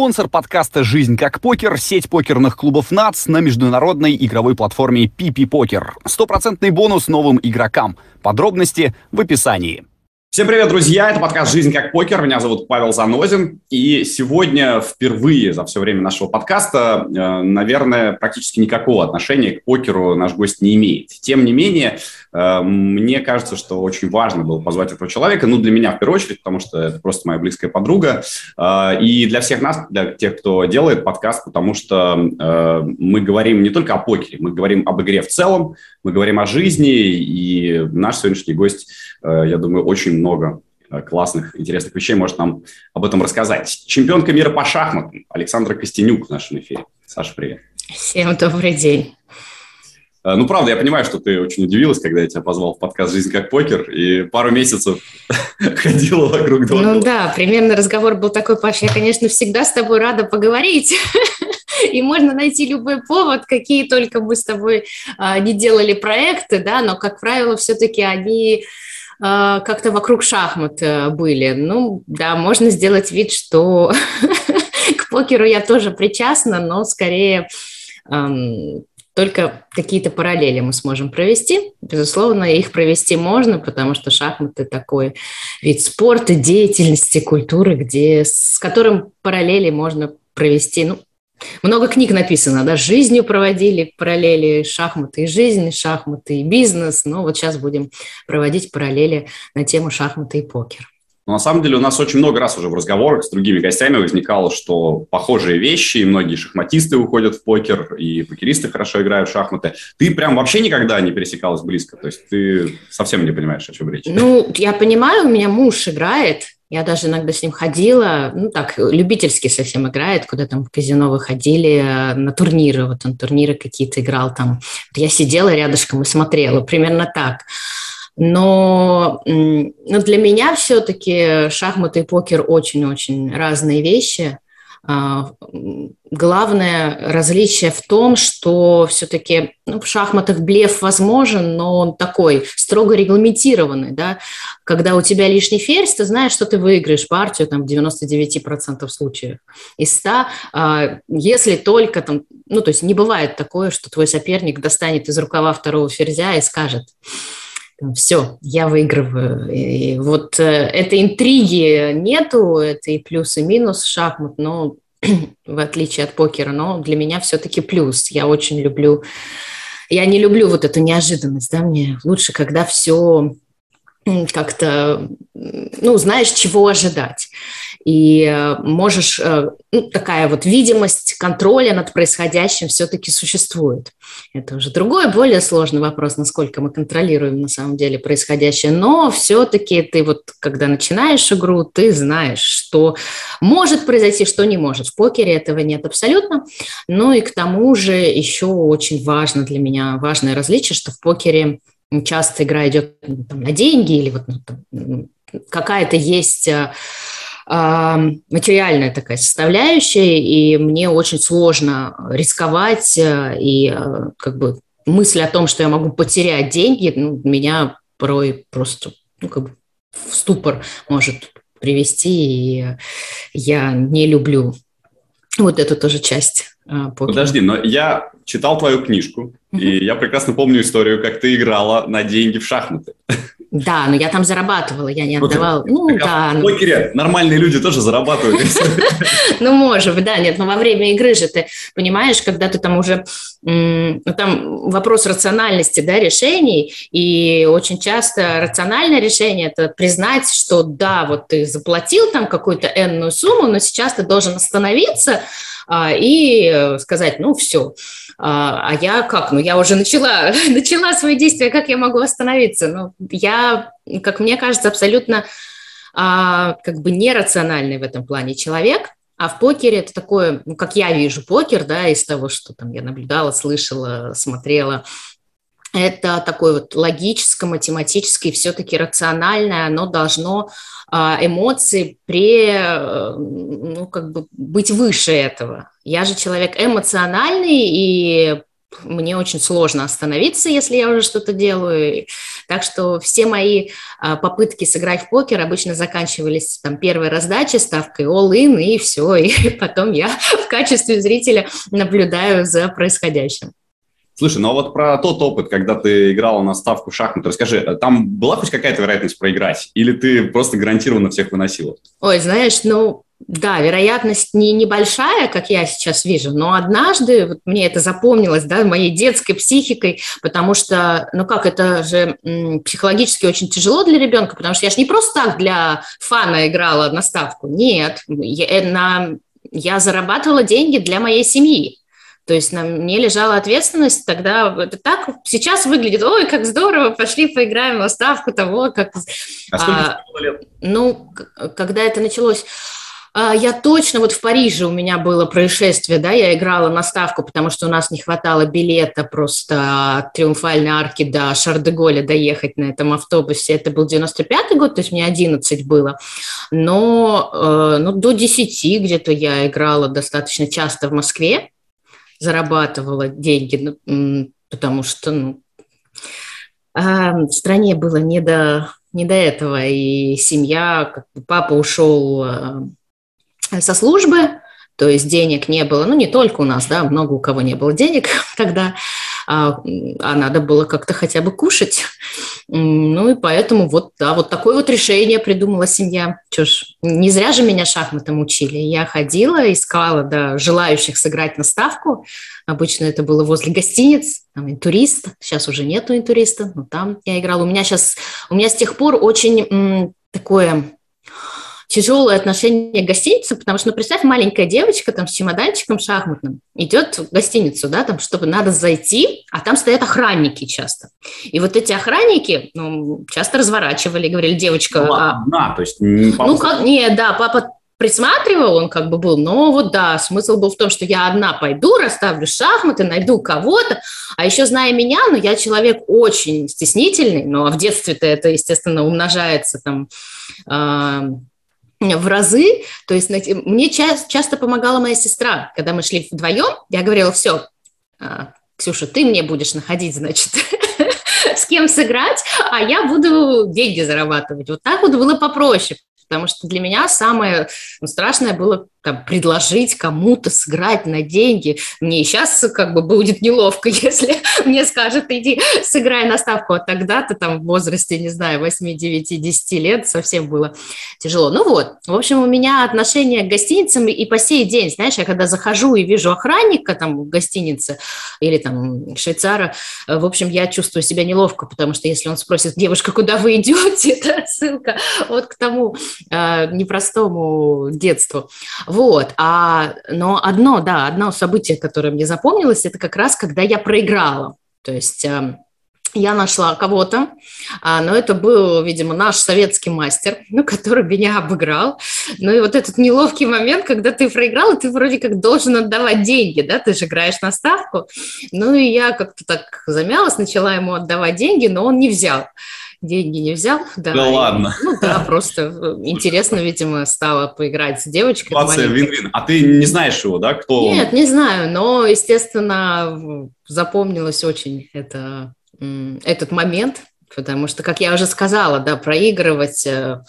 Спонсор подкаста «Жизнь как покер» — сеть покерных клубов НАЦ на международной игровой платформе PP Покер. Стопроцентный бонус новым игрокам. Подробности в описании. Всем привет, друзья! Это подкаст «Жизнь как покер». Меня зовут Павел Занозин. И сегодня впервые за все время нашего подкаста, э, наверное, практически никакого отношения к покеру наш гость не имеет. Тем не менее, мне кажется, что очень важно было позвать этого человека. Ну, для меня в первую очередь, потому что это просто моя близкая подруга. Э, и для всех нас, для тех, кто делает подкаст, потому что мы говорим не только о покере, мы говорим об игре в целом, мы говорим о жизни. И наш сегодняшний гость, я думаю, очень много э, классных, интересных вещей может нам об этом рассказать. Чемпионка мира по шахматам Александра Костенюк в нашем эфире. Саша, привет. Всем добрый день. Э, ну, правда, я понимаю, что ты очень удивилась, когда я тебя позвал в подкаст «Жизнь как покер», и пару месяцев ходила вокруг дома. Ну да, примерно разговор был такой, Паш, я, конечно, всегда с тобой рада поговорить, и можно найти любой повод, какие только мы с тобой а, не делали проекты, да, но, как правило, все-таки они а, как-то вокруг шахмат э, были. Ну, да, можно сделать вид, что к покеру я тоже причастна, но скорее только какие-то параллели мы сможем провести. Безусловно, их провести можно, потому что шахматы такой вид спорта, деятельности, культуры, где, с которым параллели можно провести, ну, много книг написано, да, жизнью проводили параллели шахматы и жизнь, шахматы и бизнес, но вот сейчас будем проводить параллели на тему шахматы и покер. Но на самом деле у нас очень много раз уже в разговорах с другими гостями возникало, что похожие вещи, и многие шахматисты уходят в покер, и покеристы хорошо играют в шахматы. Ты прям вообще никогда не пересекалась близко? То есть ты совсем не понимаешь, о чем речь? Ну, я понимаю, у меня муж играет, я даже иногда с ним ходила, ну так, любительски совсем играет, куда там в казино выходили э, на турниры, вот он турниры какие-то играл там. Я сидела рядышком и смотрела, примерно так. Но, но для меня все-таки шахматы и покер очень-очень разные вещи – а, главное различие в том, что все-таки ну, в шахматах блеф возможен, но он такой строго регламентированный. Да? Когда у тебя лишний ферзь, ты знаешь, что ты выиграешь партию там, в 99% случаев из 100. А, если только там, ну то есть не бывает такое, что твой соперник достанет из рукава второго ферзя и скажет – все, я выигрываю. И вот э, этой интриги нету, это и плюс, и минус шахмат, но в отличие от покера, но для меня все-таки плюс. Я очень люблю, я не люблю вот эту неожиданность, да, мне лучше, когда все как-то, ну, знаешь, чего ожидать и э, можешь, э, ну, такая вот видимость контроля над происходящим все-таки существует. Это уже другой, более сложный вопрос, насколько мы контролируем на самом деле происходящее, но все-таки ты вот, когда начинаешь игру, ты знаешь, что может произойти, что не может. В покере этого нет абсолютно, ну и к тому же еще очень важно для меня, важное различие, что в покере часто игра идет ну, там, на деньги или вот ну, какая-то есть э, материальная такая составляющая, и мне очень сложно рисковать, э, и э, как бы мысль о том, что я могу потерять деньги, ну, меня порой просто ну, как бы в ступор может привести, и я не люблю вот эту тоже часть. Покера. Подожди, но я читал твою книжку, uh-huh. и я прекрасно помню историю, как ты играла на деньги в шахматы. Да, но я там зарабатывала, я не отдавала. Ну, так, да. В покере нормальные люди тоже зарабатывают. Ну, может быть, да, нет, но во время игры же ты понимаешь, когда ты там уже, ну, там вопрос рациональности, да, решений, и очень часто рациональное решение – это признать, что да, вот ты заплатил там какую-то энную сумму, но сейчас ты должен остановиться и сказать, ну, все, а, а я как? Ну, я уже начала, начала свои действия, как я могу остановиться? Ну, я, как мне кажется, абсолютно а, как бы нерациональный в этом плане человек, а в покере это такое, ну, как я вижу покер, да, из того, что там я наблюдала, слышала, смотрела, это такое вот логическое, математическое, все-таки рациональное, оно должно а, эмоции пре, э, ну, как бы быть выше этого. Я же человек эмоциональный, и мне очень сложно остановиться, если я уже что-то делаю. Так что все мои а, попытки сыграть в покер обычно заканчивались там первой раздачей, ставкой all-in, и все. И потом я в качестве зрителя наблюдаю за происходящим. Слушай, ну а вот про тот опыт, когда ты играла на ставку шахмат, расскажи, там была хоть какая-то вероятность проиграть? Или ты просто гарантированно всех выносила? Ой, знаешь, ну, да, вероятность не небольшая, как я сейчас вижу, но однажды вот мне это запомнилось, да, моей детской психикой, потому что, ну как, это же психологически очень тяжело для ребенка, потому что я же не просто так для фана играла на ставку, нет, я, э, на, я зарабатывала деньги для моей семьи, то есть на мне лежала ответственность, тогда это так сейчас выглядит, ой, как здорово, пошли поиграем в ставку того, как... А сколько а, лет? Ну, когда это началось... А, я точно, вот в Париже у меня было происшествие, да, я играла на ставку, потому что у нас не хватало билета просто от Триумфальной арки до Шардеголя доехать на этом автобусе. Это был 95-й год, то есть мне 11 было. Но э, ну, до 10 где-то я играла достаточно часто в Москве зарабатывала деньги, ну, потому что ну, а, в стране было не до, не до этого, и семья, как бы папа ушел а, со службы, то есть денег не было, ну не только у нас, да, много у кого не было денег тогда, а, а надо было как-то хотя бы кушать. Ну и поэтому вот, да, вот такое вот решение придумала семья. Чё ж, не зря же меня шахматам учили. Я ходила, искала, да, желающих сыграть на ставку. Обычно это было возле гостиниц, там интурист, сейчас уже нету интуриста, но там я играла. У меня сейчас, у меня с тех пор очень м, такое тяжелое отношение к гостинице, потому что, ну, представь, маленькая девочка там с чемоданчиком шахматным идет в гостиницу, да, там, чтобы надо зайти, а там стоят охранники часто. И вот эти охранники, ну, часто разворачивали, говорили, девочка... Ну, а, одна, то есть... Не папа... Ну, как, не, да, папа присматривал, он как бы был, но вот да, смысл был в том, что я одна пойду, расставлю шахматы, найду кого-то, а еще зная меня, ну, я человек очень стеснительный, но в детстве-то это, естественно, умножается там э, в разы. То есть мне часто помогала моя сестра. Когда мы шли вдвоем, я говорила, все, а, Ксюша, ты мне будешь находить, значит, с кем сыграть, а я буду деньги зарабатывать. Вот так вот было попроще, потому что для меня самое ну, страшное было там, предложить кому-то сыграть на деньги. Мне сейчас как бы будет неловко, если мне скажут, иди сыграй на ставку, а тогда-то там в возрасте, не знаю, 8, 9, 10 лет совсем было тяжело. Ну вот, в общем, у меня отношение к гостиницам и по сей день, знаешь, я когда захожу и вижу охранника там в гостинице или там швейцара, в общем, я чувствую себя неловко, потому что если он спросит, девушка, куда вы идете, это ссылка вот к тому э, непростому детству. Вот, а, но одно, да, одно событие, которое мне запомнилось, это как раз, когда я проиграла. То есть э, я нашла кого-то, а, но это был, видимо, наш советский мастер, ну, который меня обыграл. Ну и вот этот неловкий момент, когда ты проиграл, и ты вроде как должен отдавать деньги, да, ты же играешь на ставку. Ну и я как-то так замялась, начала ему отдавать деньги, но он не взял деньги не взял. Да, да ладно. Ну да, просто э, интересно, видимо, стало поиграть с девочкой. Ситуация вин-вин. А ты не знаешь его, да? Кто Нет, не знаю, но, естественно, запомнилось очень это, этот момент, потому что, как я уже сказала, да, проигрывать э,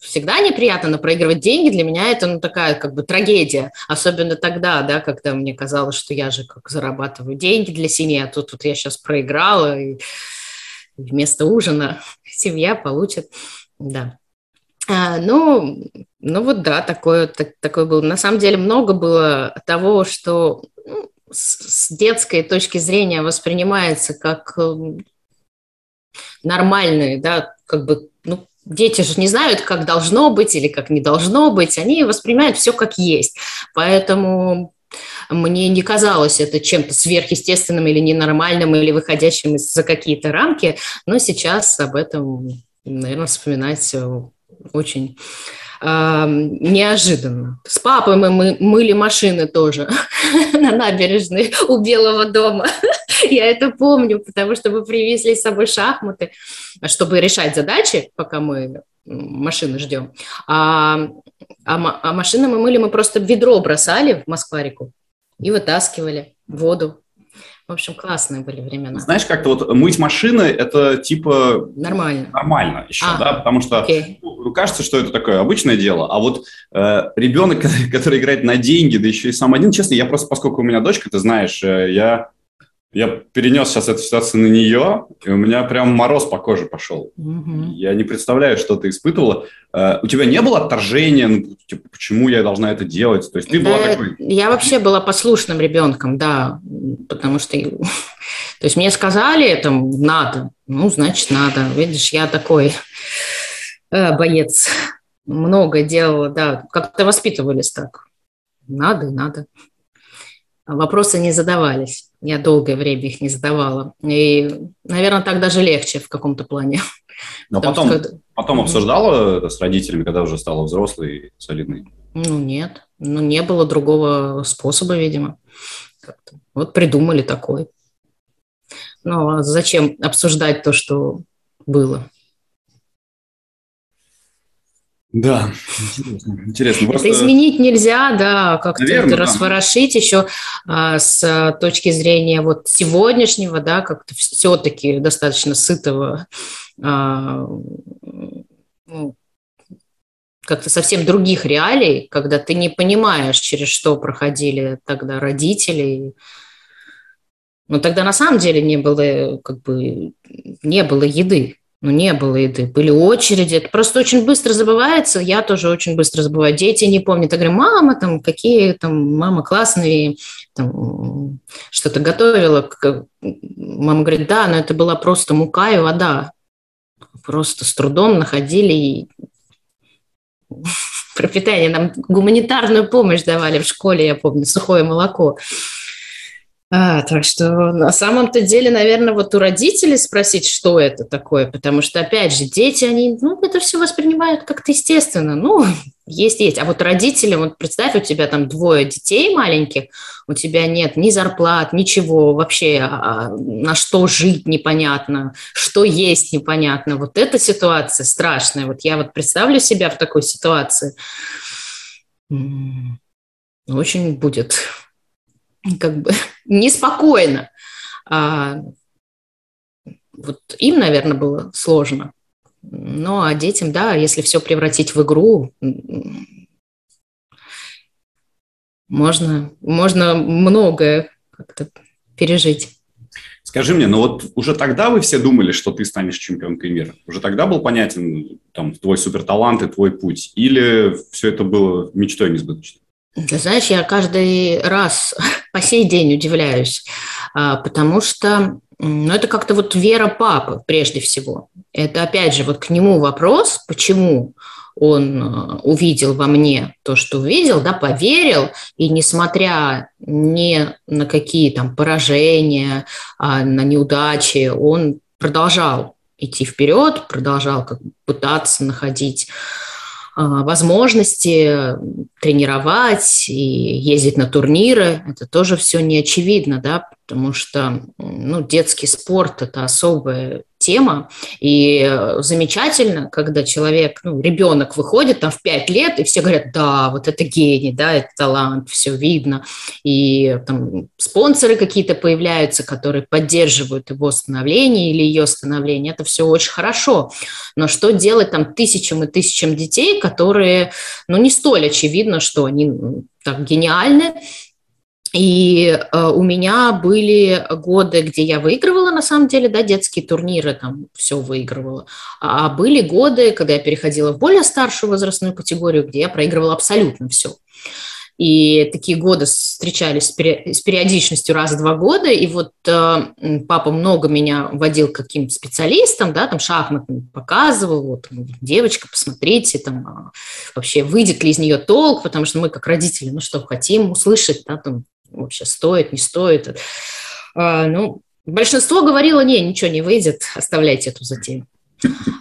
всегда неприятно, но проигрывать деньги для меня это ну, такая как бы трагедия. Особенно тогда, да, когда мне казалось, что я же как зарабатываю деньги для семьи, а тут вот я сейчас проиграла, и вместо ужина семья получит, да. А, ну, ну вот да, такое, так, такое было. На самом деле много было того, что ну, с, детской точки зрения воспринимается как эм, нормальные, да, как бы, ну, дети же не знают, как должно быть или как не должно быть, они воспринимают все как есть. Поэтому мне не казалось это чем-то сверхъестественным или ненормальным, или выходящим за какие-то рамки, но сейчас об этом, наверное, вспоминать очень э, неожиданно. С папой мы, мы мыли машины тоже на набережной у Белого дома. Я это помню, потому что мы привезли с собой шахматы, чтобы решать задачи, пока мы машины ждем. А, а, а машины мы мыли, мы просто ведро бросали в Москварику и вытаскивали воду. В общем, классные были времена. Знаешь, как-то вот мыть машины – это типа… Нормально. Нормально еще, а, да, потому что окей. ну, кажется, что это такое обычное дело, а вот э, ребенок, который играет на деньги, да еще и сам один, честно, я просто, поскольку у меня дочка, ты знаешь, э, я я перенес сейчас эту ситуацию на нее, и у меня прям мороз по коже пошел. Угу. Я не представляю, что ты испытывала. Uh, у тебя не было отторжения, ну, типа, почему я должна это делать? То есть ты да, была такой... Я вообще была послушным ребенком, да, потому что... То есть мне сказали, там, надо, ну, значит, надо. Видишь, я такой э, боец. Много делала, да, как-то воспитывались так. Надо, надо. Вопросы не задавались. Я долгое время их не задавала. И, наверное, так даже легче в каком-то плане. Но потом, что, потом обсуждала с родителями, когда уже стала взрослой, солидной? Ну, нет. Ну, не было другого способа, видимо. Вот придумали такой. Ну, а зачем обсуждать то, что было? Да, интересно. интересно. Просто... Это изменить нельзя, да, как-то это да. расворошить еще а, с точки зрения вот сегодняшнего, да, как-то все-таки достаточно сытого, а, ну, как-то совсем других реалий, когда ты не понимаешь, через что проходили тогда родители. Но тогда на самом деле не было, как бы, не было еды. Ну, не было еды, были очереди. Это просто очень быстро забывается. Я тоже очень быстро забываю. Дети не помнят. Я говорю, мама, там, какие там, мама классные, там, что-то готовила. Мама говорит, да, но это была просто мука и вода. Просто с трудом находили и пропитание. Нам гуманитарную помощь давали в школе, я помню, сухое молоко. А, так что на самом-то деле, наверное, вот у родителей спросить, что это такое, потому что, опять же, дети, они, ну, это все воспринимают как-то естественно, ну, есть, есть. А вот родители, вот представь, у тебя там двое детей маленьких, у тебя нет ни зарплат, ничего вообще, а, а на что жить непонятно, что есть непонятно. Вот эта ситуация страшная. Вот я вот представлю себя в такой ситуации. Очень будет как бы неспокойно. А, вот им, наверное, было сложно. Ну, а детям, да, если все превратить в игру, можно, можно многое как-то пережить. Скажи мне, ну вот уже тогда вы все думали, что ты станешь чемпионкой мира? Уже тогда был понятен там, твой суперталант и твой путь? Или все это было мечтой несбыточной? Ты знаешь, я каждый раз по сей день удивляюсь, а, потому что ну, это как-то вот вера папы прежде всего. Это опять же вот к нему вопрос, почему он а, увидел во мне то, что увидел, да, поверил, и несмотря ни на какие там поражения, а, на неудачи, он продолжал идти вперед, продолжал как пытаться находить возможности тренировать и ездить на турниры, это тоже все не очевидно, да, потому что ну, детский спорт – это особая тема. И э, замечательно, когда человек, ну, ребенок выходит там в 5 лет, и все говорят, да, вот это гений, да, это талант, все видно. И там спонсоры какие-то появляются, которые поддерживают его становление или ее становление. Это все очень хорошо. Но что делать там тысячам и тысячам детей, которые, ну, не столь очевидно, что они так гениальны, и э, у меня были годы, где я выигрывала, на самом деле, да, детские турниры, там все выигрывала. А были годы, когда я переходила в более старшую возрастную категорию, где я проигрывала абсолютно все. И такие годы встречались с периодичностью раз в два года. И вот э, папа много меня водил к каким-то специалистам, да, там шахмат показывал, вот, девочка, посмотрите, там а, вообще выйдет ли из нее толк, потому что мы как родители, ну что, хотим услышать, да, там вообще стоит, не стоит. А, ну, большинство говорило, не, ничего не выйдет, оставляйте эту затею.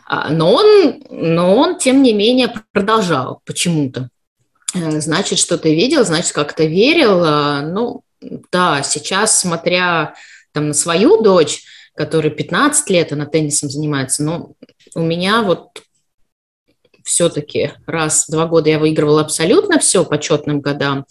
А, но он, но он, тем не менее, продолжал почему-то. Э, значит, что-то видел, значит, как-то верил. А, ну, да, сейчас, смотря там на свою дочь, которая 15 лет, она теннисом занимается, но у меня вот все-таки раз в два года я выигрывала абсолютно все по четным годам,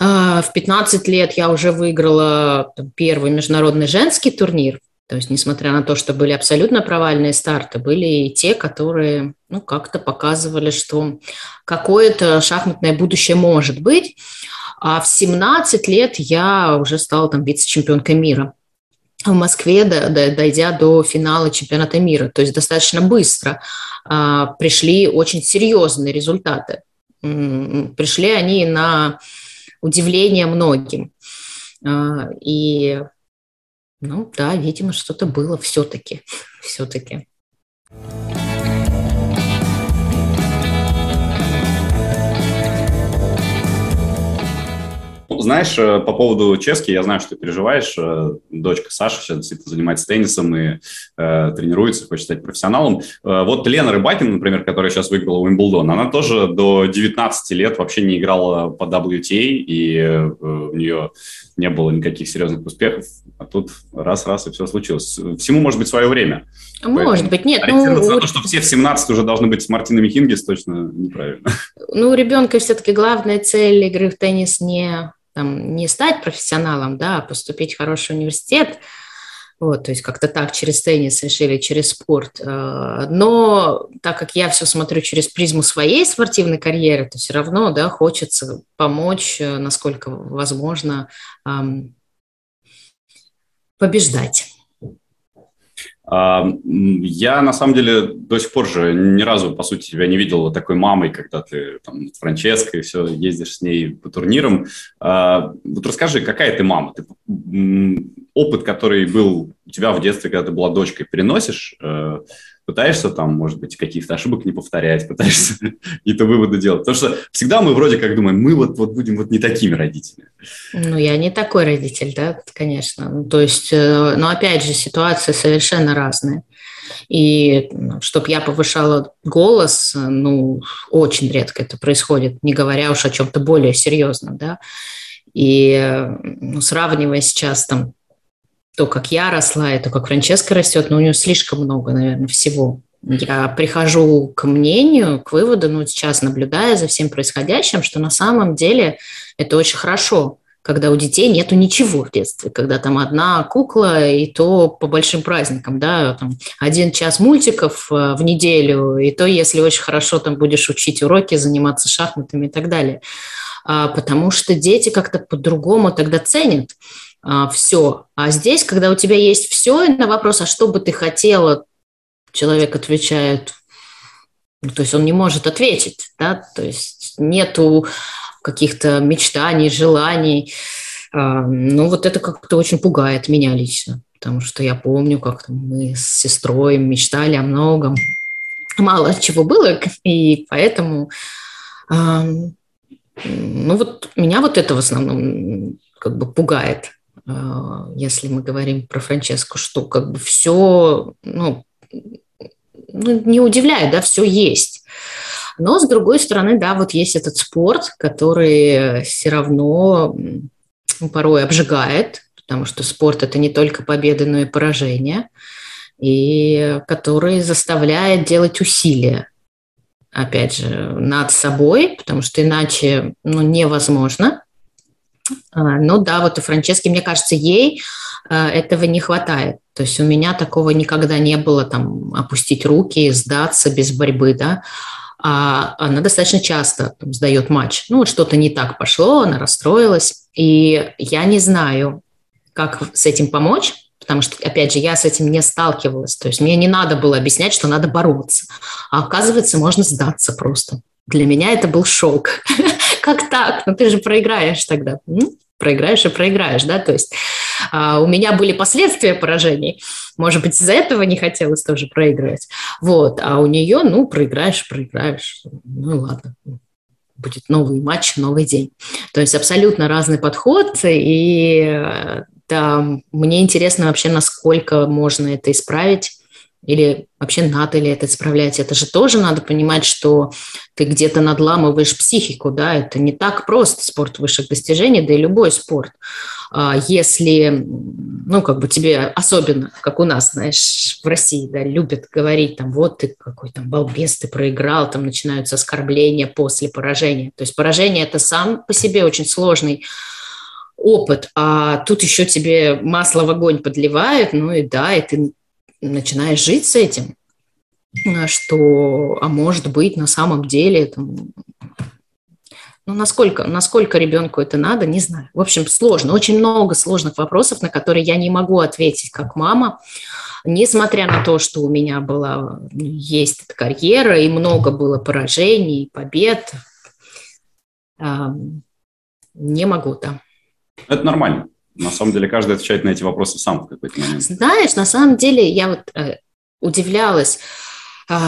в 15 лет я уже выиграла первый международный женский турнир. То есть, несмотря на то, что были абсолютно провальные старты, были и те, которые ну, как-то показывали, что какое-то шахматное будущее может быть. А в 17 лет я уже стала там вице-чемпионкой мира в Москве, дойдя до финала чемпионата мира. То есть достаточно быстро а, пришли очень серьезные результаты. Пришли они на удивление многим. А, и, ну да, видимо, что-то было все-таки, все-таки. Знаешь, э, по поводу Чески, я знаю, что ты переживаешь. Э, дочка Саша сейчас действительно занимается теннисом и э, тренируется, хочет стать профессионалом. Э, вот Лена Рыбакина, например, которая сейчас выиграла Уимблдон, она тоже до 19 лет вообще не играла по WTA, и э, у нее не было никаких серьезных успехов. А тут раз-раз и все случилось. Всему может быть свое время. Может Поэтому быть, нет. Ну, на то, что все в 17 уже должны быть с Мартиной Хингис, точно неправильно. Ну, у ребенка все-таки главная цель игры в теннис не там, не стать профессионалом, да, а поступить в хороший университет, вот, то есть как-то так через теннис решили, через спорт. Э, но так как я все смотрю через призму своей спортивной карьеры, то все равно, да, хочется помочь, э, насколько возможно, побеждать. Я, на самом деле, до сих пор же ни разу, по сути, тебя не видел такой мамой, когда ты там с Франческой все, ездишь с ней по турнирам. А, вот расскажи, какая ты мама? Ты опыт, который был у тебя в детстве, когда ты была дочкой, переносишь? Э, пытаешься там, может быть, каких-то ошибок не повторять, пытаешься какие-то выводы делать. Потому что всегда мы вроде как думаем, мы вот, вот будем вот не такими родителями. Ну, я не такой родитель, да, конечно. Ну, то есть, э, но опять же, ситуации совершенно разные. И ну, чтобы я повышала голос, ну, очень редко это происходит, не говоря уж о чем-то более серьезном, да. И э, ну, сравнивая сейчас там то, как я росла, и то, как Франческа растет, но ну, у нее слишком много, наверное, всего. Я прихожу к мнению, к выводу, ну, сейчас наблюдая за всем происходящим, что на самом деле это очень хорошо, когда у детей нету ничего в детстве, когда там одна кукла, и то по большим праздникам, да, там один час мультиков э, в неделю, и то, если очень хорошо там будешь учить уроки, заниматься шахматами и так далее. А, потому что дети как-то по-другому тогда ценят все. А здесь, когда у тебя есть все, на вопрос, а что бы ты хотела, человек отвечает, ну, то есть он не может ответить, да, то есть нету каких-то мечтаний, желаний. А, ну, вот это как-то очень пугает меня лично, потому что я помню, как мы с сестрой мечтали о многом. Мало чего было, и поэтому ну вот меня вот это в основном как бы пугает. А, если мы говорим про Франческу, что как бы все, ну, ну, не удивляет, да, все есть. Но, с другой стороны, да, вот есть этот спорт, который все равно порой обжигает, потому что спорт – это не только победы, но и поражения, и который заставляет делать усилия, опять же, над собой, потому что иначе ну, невозможно – ну да, вот у Франчески, мне кажется, ей а, этого не хватает. То есть у меня такого никогда не было, там, опустить руки, сдаться без борьбы, да. А она достаточно часто там, сдает матч. Ну, вот что-то не так пошло, она расстроилась. И я не знаю, как с этим помочь, потому что, опять же, я с этим не сталкивалась. То есть мне не надо было объяснять, что надо бороться. А оказывается, можно сдаться просто. Для меня это был шок. как так? Ну, ты же проиграешь тогда. Ну, проиграешь и проиграешь, да, то есть а, у меня были последствия поражений, может быть, из-за этого не хотелось тоже проигрывать, вот, а у нее, ну, проиграешь, проиграешь, ну, ладно, будет новый матч, новый день. То есть абсолютно разный подход, и да, мне интересно вообще, насколько можно это исправить, Или вообще надо ли это исправлять? Это же тоже надо понимать, что ты где-то надламываешь психику, да, это не так просто спорт высших достижений, да и любой спорт. А если, ну, как бы тебе особенно, как у нас, знаешь, в России, да, любят говорить, там, вот ты какой там балбес, ты проиграл, там начинаются оскорбления после поражения. То есть поражение – это сам по себе очень сложный опыт, а тут еще тебе масло в огонь подливают, ну и да, и ты начинаешь жить с этим, а что, а может быть, на самом деле, там, ну, насколько, насколько ребенку это надо, не знаю. В общем, сложно, очень много сложных вопросов, на которые я не могу ответить как мама, несмотря на то, что у меня была, есть эта карьера, и много было поражений, побед, не могу там. Это нормально. На самом деле каждый отвечает на эти вопросы сам в какой-то момент. Знаешь, на самом деле я вот э, удивлялась,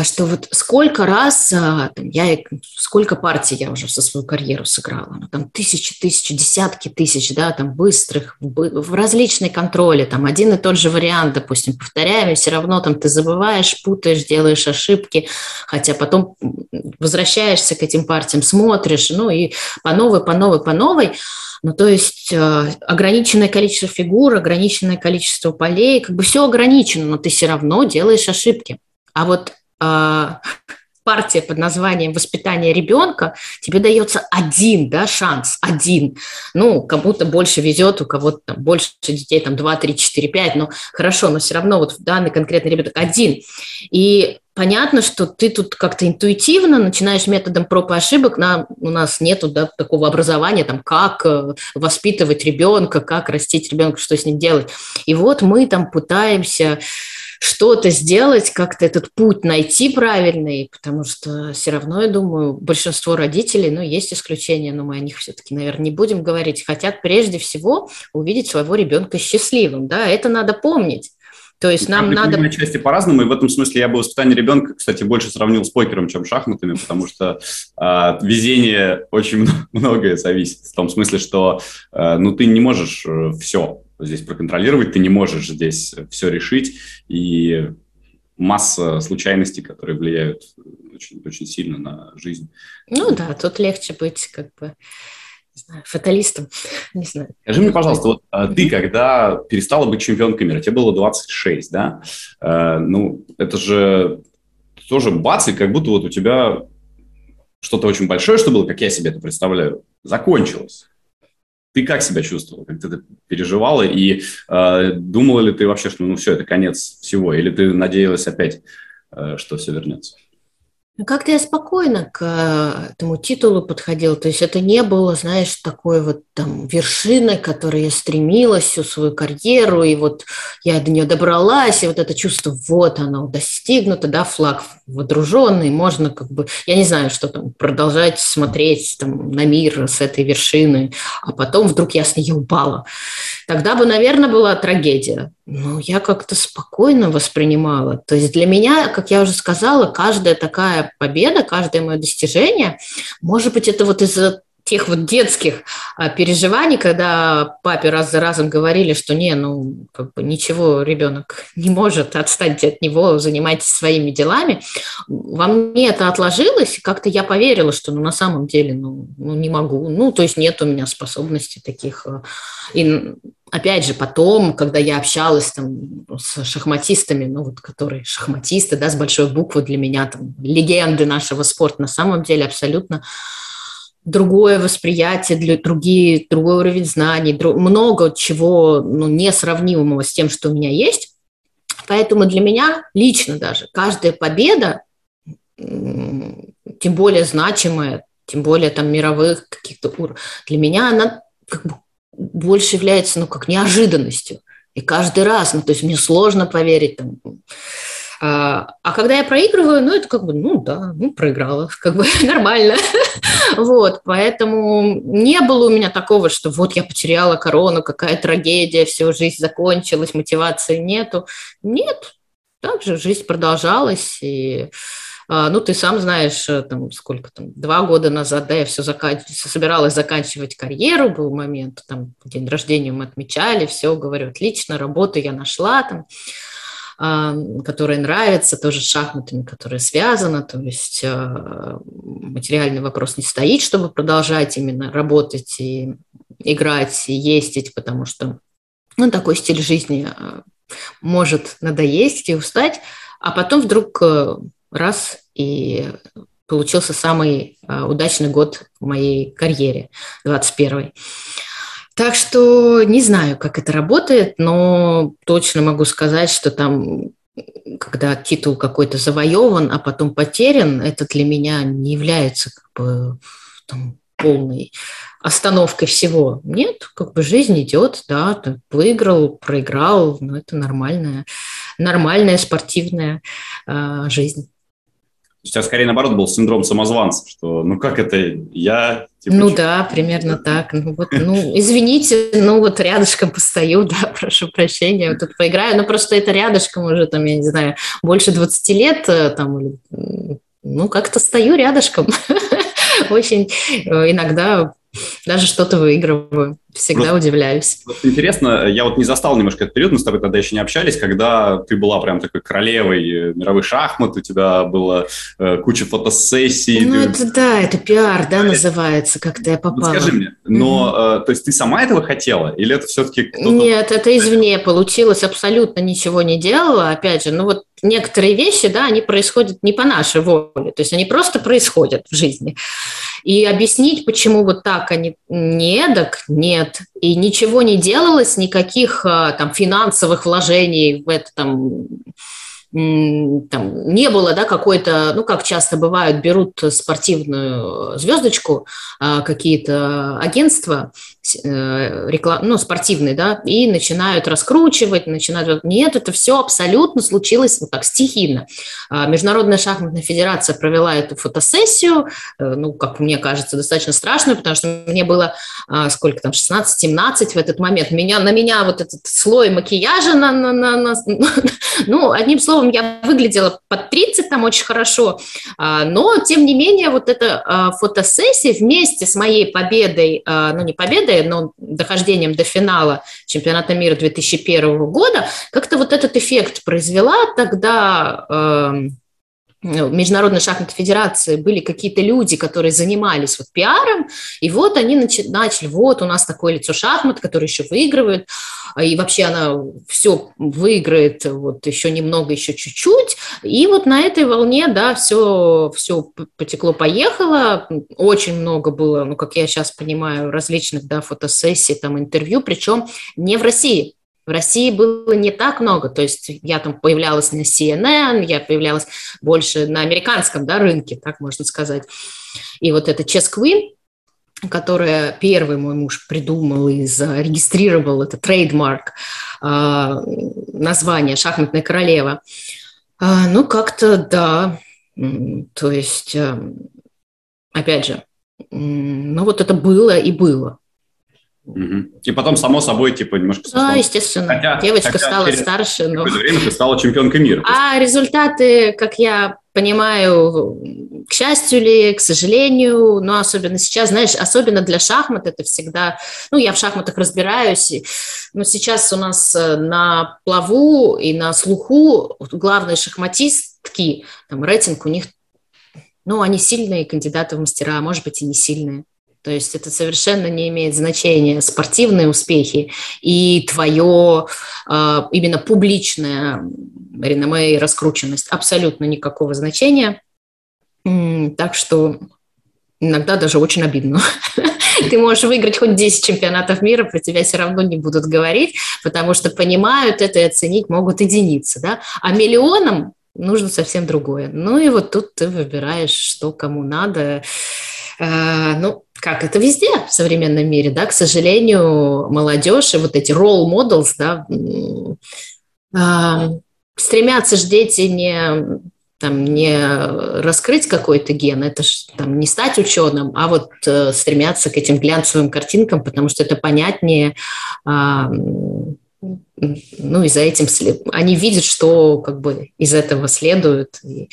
что вот сколько раз, а, там, я, сколько партий я уже со свою карьеру сыграла, ну, там тысячи, тысячи, десятки тысяч, да, там быстрых, в различной контроле, там один и тот же вариант, допустим, повторяем, и все равно там ты забываешь, путаешь, делаешь ошибки, хотя потом возвращаешься к этим партиям, смотришь, ну и по новой, по новой, по новой, ну, то есть э, ограниченное количество фигур, ограниченное количество полей, как бы все ограничено, но ты все равно делаешь ошибки. А вот партия под названием «Воспитание ребенка», тебе дается один да, шанс, один. Ну, кому-то больше везет, у кого-то там больше детей, там 2, 3, 4, 5, но хорошо, но все равно вот данный конкретный ребенок один. И понятно, что ты тут как-то интуитивно начинаешь методом проб и ошибок. На, у нас нету да, такого образования, там, как э, воспитывать ребенка, как растить ребенка, что с ним делать. И вот мы там пытаемся что-то сделать, как-то этот путь найти правильный, потому что все равно, я думаю, большинство родителей, ну, есть исключения, но мы о них все-таки, наверное, не будем говорить, хотят прежде всего увидеть своего ребенка счастливым, да, это надо помнить. То есть нам Каждый надо... части по-разному, и в этом смысле я бы воспитание ребенка, кстати, больше сравнил с покером, чем шахматами, потому что э, везение очень многое зависит. В том смысле, что э, ну, ты не можешь э, все здесь проконтролировать, ты не можешь здесь все решить, и масса случайностей, которые влияют очень, очень сильно на жизнь. Ну да, тут легче быть как бы не знаю, фаталистом, не знаю. Скажи мне, пожалуйста, вот mm-hmm. ты, когда перестала быть чемпионкой мира, тебе было 26, да? Э, ну, это же тоже бац, и как будто вот у тебя что-то очень большое, что было, как я себе это представляю, закончилось. Ты как себя чувствовала, как ты это переживала, и э, думала ли ты вообще, что ну все, это конец всего, или ты надеялась опять, э, что все вернется? Ну, как-то я спокойно к э, этому титулу подходила. То есть это не было, знаешь, такой вот там вершиной, к которой я стремилась всю свою карьеру, и вот я до нее добралась, и вот это чувство, вот оно достигнуто, да, флаг водруженный, можно как бы, я не знаю, что там, продолжать смотреть там на мир с этой вершины, а потом вдруг я с нее упала. Тогда бы, наверное, была трагедия. Но я как-то спокойно воспринимала. То есть для меня, как я уже сказала, каждая такая победа, каждое мое достижение, может быть, это вот из-за тех вот детских а, переживаний, когда папе раз за разом говорили, что не, ну, как бы ничего ребенок не может, отстать от него, занимайтесь своими делами, во мне это отложилось, как-то я поверила, что ну, на самом деле ну, ну, не могу, ну, то есть нет у меня способностей таких. А, и опять же, потом, когда я общалась там с шахматистами, ну вот которые шахматисты, да, с большой буквы для меня, там, легенды нашего спорта, на самом деле абсолютно другое восприятие, для другие, другой уровень знаний, друг, много чего ну, несравнимого с тем, что у меня есть. Поэтому для меня лично даже каждая победа, тем более значимая, тем более там мировых каких-то уровней, для меня она как бы больше является, ну, как неожиданностью. И каждый раз, ну, то есть мне сложно поверить, там, а, а когда я проигрываю, ну, это как бы, ну, да, ну, проиграла, как бы нормально. вот, поэтому не было у меня такого, что вот я потеряла корону, какая трагедия, все, жизнь закончилась, мотивации нету. Нет, также жизнь продолжалась, и ну, ты сам знаешь, э, там, сколько там, два года назад, да, я все заканч... собиралась заканчивать карьеру, был момент, там, день рождения мы отмечали, все, говорю, отлично, работу я нашла, там, которое нравится, тоже с шахматами, которое связано, то есть материальный вопрос не стоит, чтобы продолжать именно работать и играть, и ездить, потому что ну, такой стиль жизни может надоесть и устать, а потом вдруг раз и получился самый а, удачный год в моей карьере, 21 Так что не знаю, как это работает, но точно могу сказать, что там когда титул какой-то завоеван, а потом потерян, это для меня не является как бы там, полной остановкой всего. Нет, как бы жизнь идет, да, выиграл, проиграл, но это нормальная, нормальная спортивная э, жизнь. У тебя скорее наоборот был синдром самозванца, что ну как это я... Типа, ну да, примерно так. Ну, вот, ну, извините, ну вот рядышком постою, да, прошу прощения, вот тут поиграю, но просто это рядышком уже там, я не знаю, больше 20 лет э, там, ну как-то стою рядышком. Очень э, иногда даже что-то выигрываю. Всегда Просто удивляюсь. Вот интересно, я вот не застал немножко этот период, мы с тобой тогда еще не общались, когда ты была прям такой королевой мировых шахмат, у тебя было э, куча фотосессий. Ну, ты... это да, это пиар, да, называется, как-то я попала. Вот скажи мне, но, mm-hmm. э, то есть ты сама этого хотела, или это все-таки кто-то... Нет, это извне получилось, абсолютно ничего не делала, опять же, ну вот некоторые вещи, да, они происходят не по нашей воле, то есть они просто происходят в жизни. И объяснить, почему вот так, а не, не эдак, не нет, и ничего не делалось, никаких а, там финансовых вложений в это там там не было, да, какой-то, ну, как часто бывают, берут спортивную звездочку а, какие-то агентства, э, реклам, ну, спортивные, да, и начинают раскручивать, начинают... Нет, это все абсолютно случилось вот так, стихийно. А, Международная шахматная федерация провела эту фотосессию, э, ну, как мне кажется, достаточно страшную, потому что мне было, а, сколько там, 16-17 в этот момент. Меня, на меня вот этот слой макияжа, на, на, на, на, ну, одним словом, я выглядела под 30 там очень хорошо, а, но, тем не менее, вот эта фотосессия вместе с моей победой, ну, не победой, но дохождением до финала чемпионата мира 2001 года, как-то вот этот эффект произвела тогда ну, Международной шахматной федерации были какие-то люди, которые занимались вот пиаром, и вот они начали, начали вот у нас такое лицо шахмат, которое еще выигрывает, и вообще она все выиграет вот еще немного, еще чуть-чуть, и вот на этой волне, да, все, все потекло-поехало, очень много было, ну, как я сейчас понимаю, различных, да, фотосессий, там, интервью, причем не в России, в России было не так много, то есть я там появлялась на CNN, я появлялась больше на американском да, рынке, так можно сказать. И вот это Chess Queen, которая первый мой муж придумал и зарегистрировал, это трейдмарк, а, название «Шахматная королева». А, ну, как-то да, то есть, а, опять же, ну вот это было и было. И потом, само собой, типа, немножко... Да, естественно. Хотя, Девочка хотя стала старше, но... какое-то время ты стала чемпионкой мира. А результаты, как я понимаю, к счастью ли, к сожалению, но особенно сейчас, знаешь, особенно для шахмат это всегда... Ну, я в шахматах разбираюсь, но сейчас у нас э, на плаву и на слуху главные шахматистки, там, рейтинг у них ну, они сильные кандидаты в мастера, а может быть и не сильные. То есть это совершенно не имеет значения спортивные успехи и твое э, именно публичное реноме и раскрученность. Абсолютно никакого значения. Так что иногда даже очень обидно. Ты можешь выиграть хоть 10 чемпионатов мира, про тебя все равно не будут говорить, потому что понимают это и оценить могут единицы. Да? А миллионам нужно совсем другое. Ну и вот тут ты выбираешь, что кому надо. Э, ну, как это везде в современном мире, да, к сожалению, молодежь и вот эти role models, да, э, стремятся же дети не там, не раскрыть какой-то ген, это ж, там, не стать ученым, а вот э, стремятся к этим глянцевым картинкам, потому что это понятнее, э, ну и за этим след... они видят, что как бы из этого следует. И...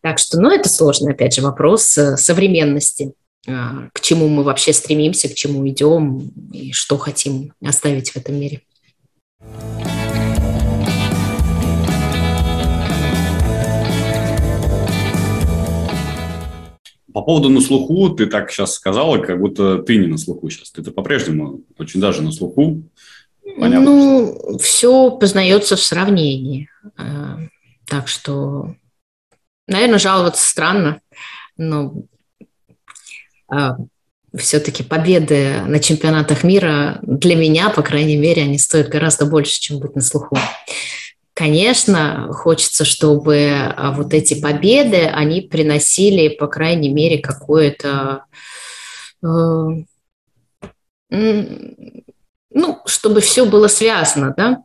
Так что, ну, это сложный, опять же, вопрос э, современности. А, к чему мы вообще стремимся, к чему идем и что хотим оставить в этом мире. По поводу на слуху, ты так сейчас сказала, как будто ты не на слуху сейчас. Ты-то по-прежнему очень даже на слуху. Понятно, ну, что... все познается в сравнении. А, так что, наверное, жаловаться странно, но все-таки победы на чемпионатах мира для меня, по крайней мере, они стоят гораздо больше, чем быть на слуху. Конечно, хочется, чтобы а, вот эти победы, они приносили, по крайней мере, какое-то... Э, ну, чтобы все было связано, да?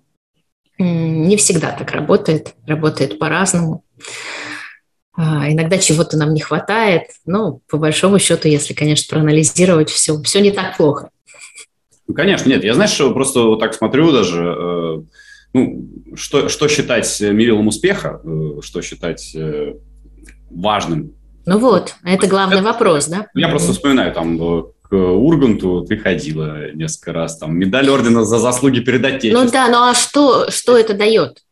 Не всегда так работает, работает по-разному. А, иногда чего-то нам не хватает, но по большому счету, если, конечно, проанализировать все, все не так плохо. Ну, конечно, нет. Я, знаешь, что просто вот так смотрю даже, э, ну, что, что считать мерилом успеха, э, что считать э, важным. Ну вот, это главный это, вопрос, да? Я просто вспоминаю, там, к Урганту ты ходила несколько раз, там, медаль ордена за заслуги перед Отечеством. Ну да, ну а что, что это дает?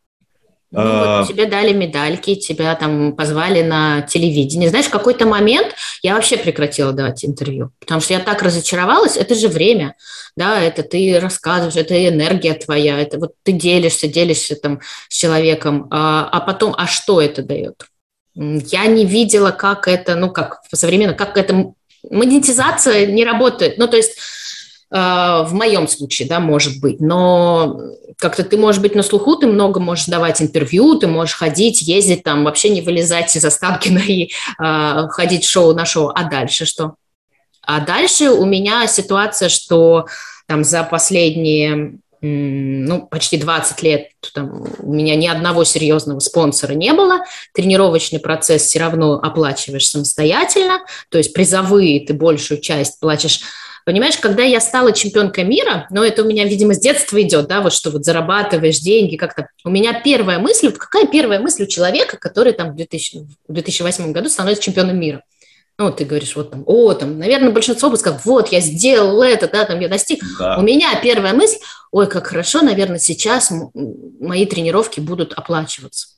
Ну, вот а. тебе дали медальки, тебя там позвали на телевидение. Знаешь, в какой-то момент я вообще прекратила давать интервью, потому что я так разочаровалась. Это же время, да, это ты рассказываешь, это энергия твоя, это вот ты делишься, делишься там с человеком, а, а потом, а что это дает? Я не видела, как это, ну, как современно, как это монетизация не работает. Ну, то есть в моем случае, да, может быть, но как-то ты можешь быть на слуху, ты много можешь давать интервью, ты можешь ходить, ездить там, вообще не вылезать из Останкина и э, ходить шоу на шоу, а дальше что? А дальше у меня ситуация, что там за последние ну, почти 20 лет там, у меня ни одного серьезного спонсора не было. Тренировочный процесс все равно оплачиваешь самостоятельно, то есть призовые ты большую часть платишь Понимаешь, когда я стала чемпионкой мира, но это у меня, видимо, с детства идет, да, вот что вот зарабатываешь деньги как-то. У меня первая мысль, вот какая первая мысль у человека, который там в, 2000, в 2008 году становится чемпионом мира? Ну, ты говоришь, вот там, о, там, наверное, большинство бы сказал, вот, я сделал это, да, там, я достиг. Да. У меня первая мысль, ой, как хорошо, наверное, сейчас мои тренировки будут оплачиваться.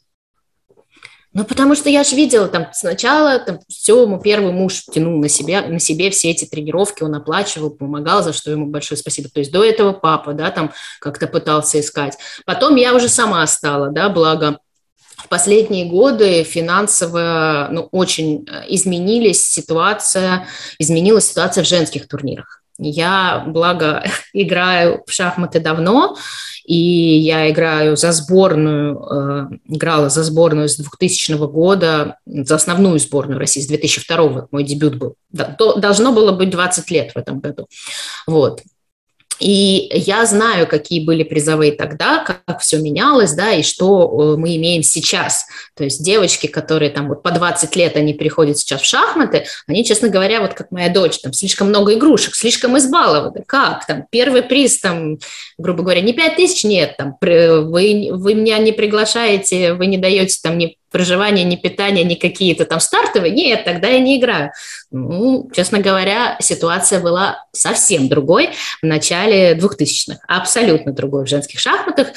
Ну, потому что я же видела, там, сначала там, все, мой первый муж тянул на себя, на себе все эти тренировки, он оплачивал, помогал, за что ему большое спасибо. То есть до этого папа, да, там как-то пытался искать. Потом я уже сама стала, да, благо в последние годы финансово ну, очень э, изменились ситуация, изменилась ситуация в женских турнирах. Я, благо, играю в шахматы давно, и я играю за сборную, э, играла за сборную с 2000 года, за основную сборную России с 2002 мой дебют был. Должно было быть 20 лет в этом году. Вот. И я знаю, какие были призовые тогда, как все менялось, да, и что э, мы имеем сейчас. То есть девочки, которые там вот по 20 лет, они приходят сейчас в шахматы, они, честно говоря, вот как моя дочь, там слишком много игрушек, слишком избалованы. Как там? Первый приз там, грубо говоря, не 5 тысяч, нет, там, вы, вы меня не приглашаете, вы не даете там ни проживание, ни питание, ни какие-то там стартовые, нет, тогда я не играю. Ну, честно говоря, ситуация была совсем другой в начале 2000-х, абсолютно другой в женских шахматах.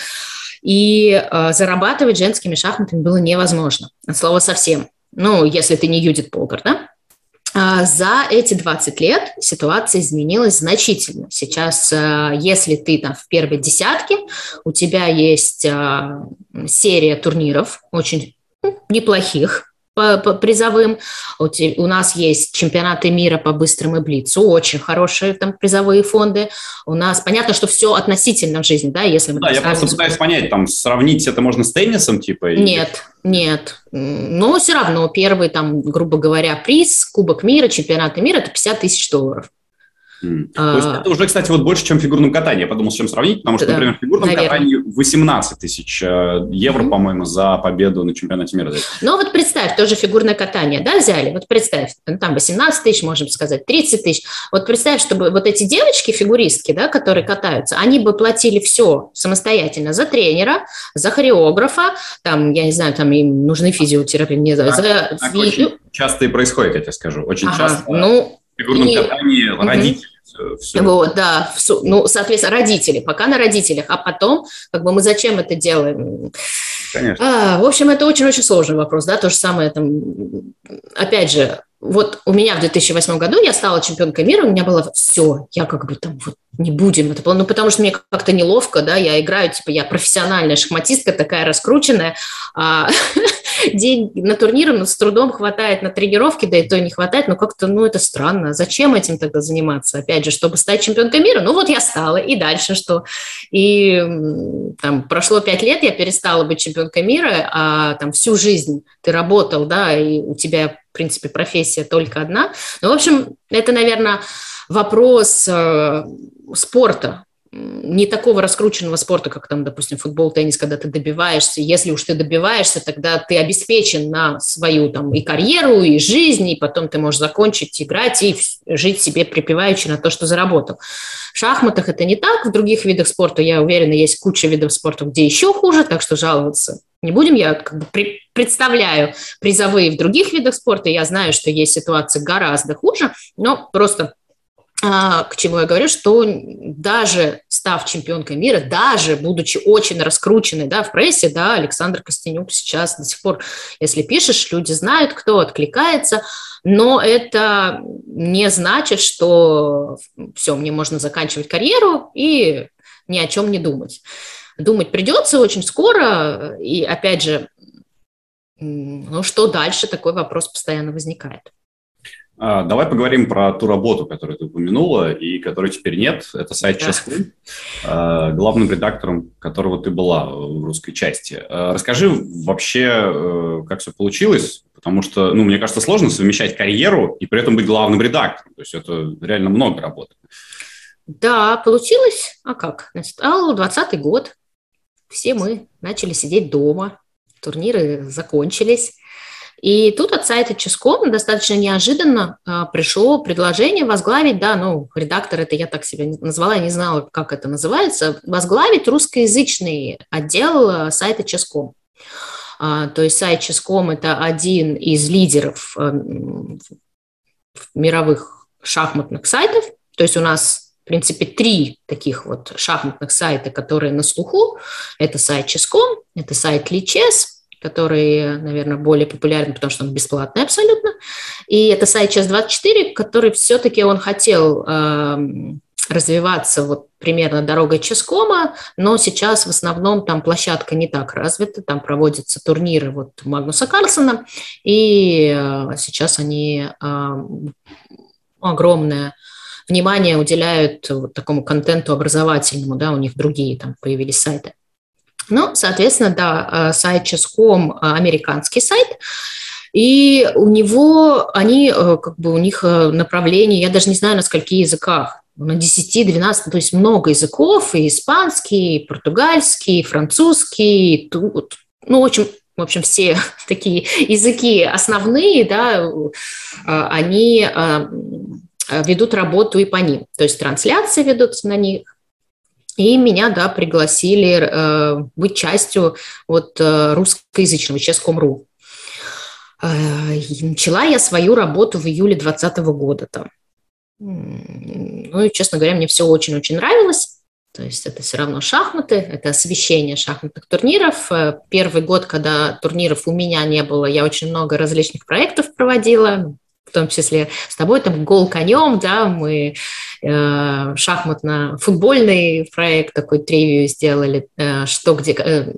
И э, зарабатывать женскими шахматами было невозможно. От слова совсем. Ну, если ты не Юдит Полгар, да? А за эти 20 лет ситуация изменилась значительно. Сейчас, э, если ты там в первой десятке, у тебя есть э, серия турниров, очень неплохих по, по призовым. У нас есть чемпионаты мира по быстрым и блицу, очень хорошие там призовые фонды. У нас понятно, что все относительно в жизни, да, если мы... Да, я просто пытаюсь понять, там сравнить это можно с теннисом, типа? Нет, или... нет. Но все равно первый там, грубо говоря, приз, Кубок мира, чемпионаты мира – это 50 тысяч долларов. Mm. А, То есть это уже, кстати, вот больше, чем в фигурном катании. Я подумал, с чем сравнить, потому что, да, например, в фигурном наверное. катании 18 тысяч э, евро, mm-hmm. по-моему, за победу на чемпионате мира. Ну вот представь, тоже фигурное катание, да, взяли, вот представь, ну, там 18 тысяч, можем сказать, 30 тысяч. Вот представь, чтобы вот эти девочки, фигуристки, да, которые катаются, они бы платили все самостоятельно за тренера, за хореографа, там, я не знаю, там им нужны физиотерапии, не знаю, так, за... Так очень часто и происходит, я тебе скажу, очень ага, часто. Ну, фигурном и... катании угу. родители все, все. Вот, да, ну, соответственно, родители, пока на родителях, а потом, как бы мы зачем это делаем? Конечно. А, в общем, это очень-очень сложный вопрос, да, то же самое там, опять же, вот у меня в 2008 году я стала чемпионкой мира, у меня было все, я как бы там вот не будем это, ну потому что мне как-то неловко, да, я играю, типа я профессиональная шахматистка, такая раскрученная, а, день на турниры ну, с трудом хватает на тренировки, да и то не хватает, но как-то, ну это странно, зачем этим тогда заниматься, опять же, чтобы стать чемпионкой мира, ну вот я стала, и дальше что, и там прошло пять лет, я перестала быть чемпионкой мира, а там всю жизнь ты работал, да, и у тебя принципе, профессия только одна. Ну, в общем, это, наверное, вопрос э, спорта, не такого раскрученного спорта, как там, допустим, футбол, теннис, когда ты добиваешься. Если уж ты добиваешься, тогда ты обеспечен на свою там и карьеру, и жизнь, и потом ты можешь закончить играть и жить себе припеваючи на то, что заработал. В шахматах это не так, в других видах спорта, я уверена, есть куча видов спорта, где еще хуже, так что жаловаться не будем. Я как бы при, представляю призовые в других видах спорта, я знаю, что есть ситуации гораздо хуже, но просто к чему я говорю, что даже став чемпионкой мира, даже будучи очень раскрученной да, в прессе, да, Александр Костенюк сейчас до сих пор, если пишешь, люди знают, кто откликается, но это не значит, что все, мне можно заканчивать карьеру и ни о чем не думать. Думать придется очень скоро, и опять же, ну что дальше, такой вопрос постоянно возникает. А, давай поговорим про ту работу, которую ты упомянула и которой теперь нет. Это сайт да. А, главным редактором которого ты была в русской части. А, расскажи вообще, э, как все получилось, потому что, ну, мне кажется, сложно совмещать карьеру и при этом быть главным редактором. То есть это реально много работы. Да, получилось. А как? Настал 20 год. Все мы начали сидеть дома. Турниры закончились. И тут от сайта Ческом достаточно неожиданно а, пришло предложение возглавить, да, ну, редактор это я так себя назвала, я не знала, как это называется, возглавить русскоязычный отдел а, сайта Ческом. А, то есть сайт Ческом – это один из лидеров мировых шахматных сайтов. То есть у нас, в принципе, три таких вот шахматных сайта, которые на слуху. Это сайт Ческом, это сайт Личес – который, наверное, более популярен, потому что он бесплатный абсолютно. И это сайт час-24, который все-таки он хотел э, развиваться вот примерно дорогой Ческома, но сейчас в основном там площадка не так развита, там проводятся турниры вот Магнуса Карлсона, и э, сейчас они э, огромное внимание уделяют вот такому контенту образовательному, да, у них другие там появились сайты. Ну, соответственно, да, э, сайт Ческом э, американский сайт, и у него, они, э, как бы у них направление, я даже не знаю, на скольких языках, на 10-12, то есть много языков, и испанский, и португальский, и французский, и тут, ну, в общем, в общем, все такие языки основные, да, они ведут работу и по ним. То есть трансляции ведутся на них, и меня, да, пригласили э, быть частью вот э, русскоязычного Ческом.ру. Э, начала я свою работу в июле 2020 года там. Ну и, честно говоря, мне все очень-очень нравилось. То есть это все равно шахматы, это освещение шахматных турниров. Э, первый год, когда турниров у меня не было, я очень много различных проектов проводила, в том числе с тобой, там, гол конем, да, мы э, шахматно-футбольный проект такой тривию сделали, э, что где, э,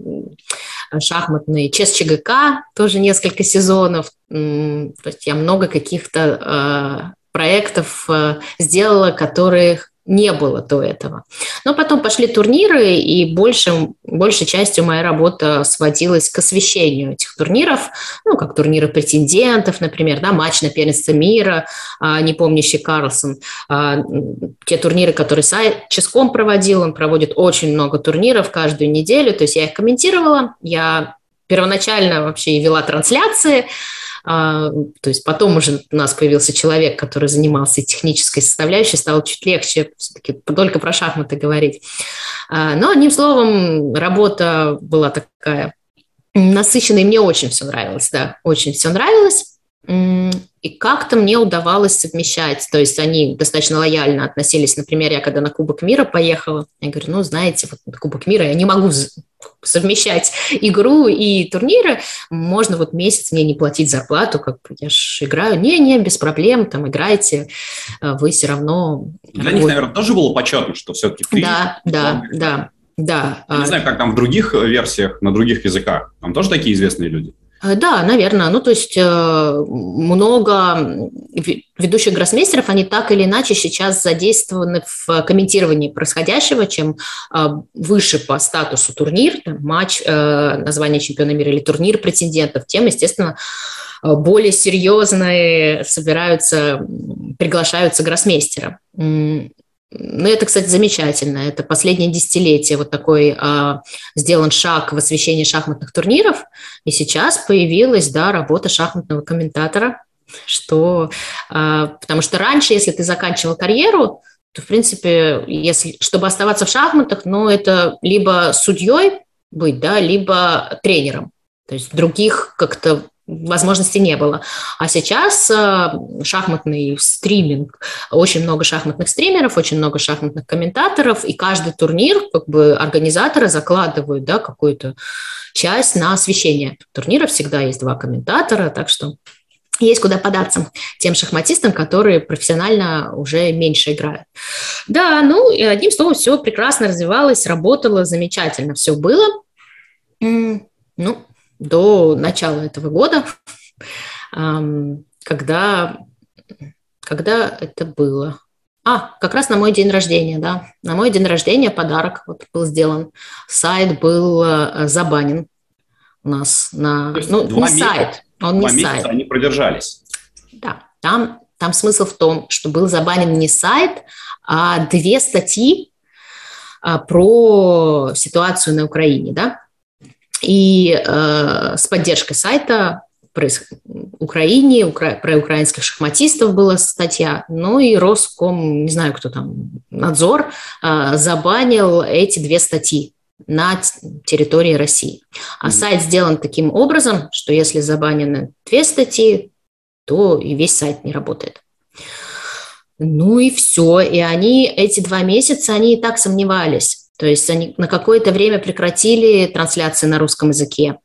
шахматный ЧЕС ЧГК, тоже несколько сезонов, то есть я много каких-то э, проектов э, сделала, которых не было до этого. Но потом пошли турниры, и большим, большей частью моя работа сводилась к освещению этих турниров, ну, как турниры претендентов, например, да, матч на первенство мира, а, не помнящий Карлсон, а, те турниры, которые сайт Ческом проводил, он проводит очень много турниров каждую неделю, то есть я их комментировала, я первоначально вообще вела трансляции, то есть потом уже у нас появился человек, который занимался технической составляющей, стало чуть легче все-таки только про шахматы говорить. А, но, одним словом, работа была такая насыщенная, и мне очень все нравилось, да, очень все нравилось. И как-то мне удавалось совмещать, то есть они достаточно лояльно относились. Например, я когда на Кубок мира поехала, я говорю, ну, знаете, вот на Кубок мира я не могу совмещать игру и турниры, можно вот месяц мне не платить зарплату, как бы я же играю. Не-не, без проблем, там играйте, э, вы все равно... Для них, наверное, тоже было почетно, что все-таки... Да, да, да, да. Я не знаю, как там в других версиях, на других языках. Там тоже такие известные люди? Э, да, наверное. Ну, то есть э, много ведущих гроссмейстеров, они так или иначе сейчас задействованы в комментировании происходящего, чем э, выше по статусу турнир, там, матч, название чемпиона мира или турнир претендентов, тем, естественно, более серьезные собираются, приглашаются гроссмейстеры. Ну, это, кстати, замечательно. Это последнее десятилетие вот такой а, сделан шаг в освещении шахматных турниров. И сейчас появилась, да, работа шахматного комментатора, что, а, потому что раньше, если ты заканчивал карьеру, то, в принципе, если, чтобы оставаться в шахматах, ну, это либо судьей быть, да, либо тренером. То есть других как-то возможности не было. А сейчас э, шахматный стриминг, очень много шахматных стримеров, очень много шахматных комментаторов, и каждый турнир, как бы организаторы закладывают да, какую-то часть на освещение. Турнира всегда есть два комментатора, так что есть куда податься тем шахматистам, которые профессионально уже меньше играют. Да, ну, и одним словом, все прекрасно развивалось, работало, замечательно все было. Ну, до начала этого года, когда, когда это было. А, как раз на мой день рождения, да. На мой день рождения подарок вот был сделан. Сайт был э, забанен у нас на... ну, не месяца, сайт, он не сайт. они продержались. Да, там, там смысл в том, что был забанен не сайт, а две статьи а, про ситуацию на Украине, да. И э, с поддержкой сайта про Украине, укра... про украинских шахматистов была статья, ну и Роском, не знаю, кто там, надзор, э, забанил эти две статьи на территории России. А mm-hmm. сайт сделан таким образом, что если забанены две статьи, то и весь сайт не работает. Ну и все. И они эти два месяца, они и так сомневались то есть они на какое-то время прекратили трансляции на русском языке,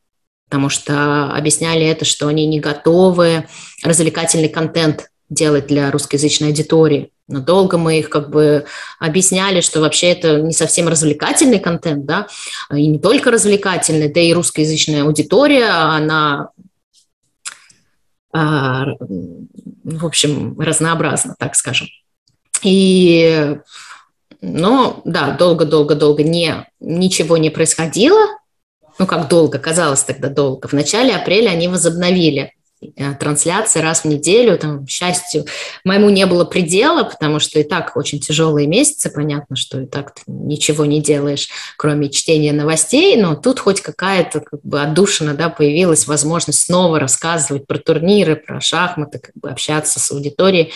потому что объясняли это, что они не готовы развлекательный контент делать для русскоязычной аудитории. Но долго мы их как бы объясняли, что вообще это не совсем развлекательный контент, да, и не только развлекательный, да и русскоязычная аудитория, она а, в общем, разнообразна, так скажем. И но да, долго-долго-долго не, ничего не происходило. Ну, как долго, казалось тогда долго. В начале апреля они возобновили э, трансляции раз в неделю. Там, к счастью, моему не было предела, потому что и так очень тяжелые месяцы, понятно, что и так ничего не делаешь, кроме чтения новостей, но тут хоть какая-то как бы отдушина, да, появилась возможность снова рассказывать про турниры, про шахматы, как бы общаться с аудиторией.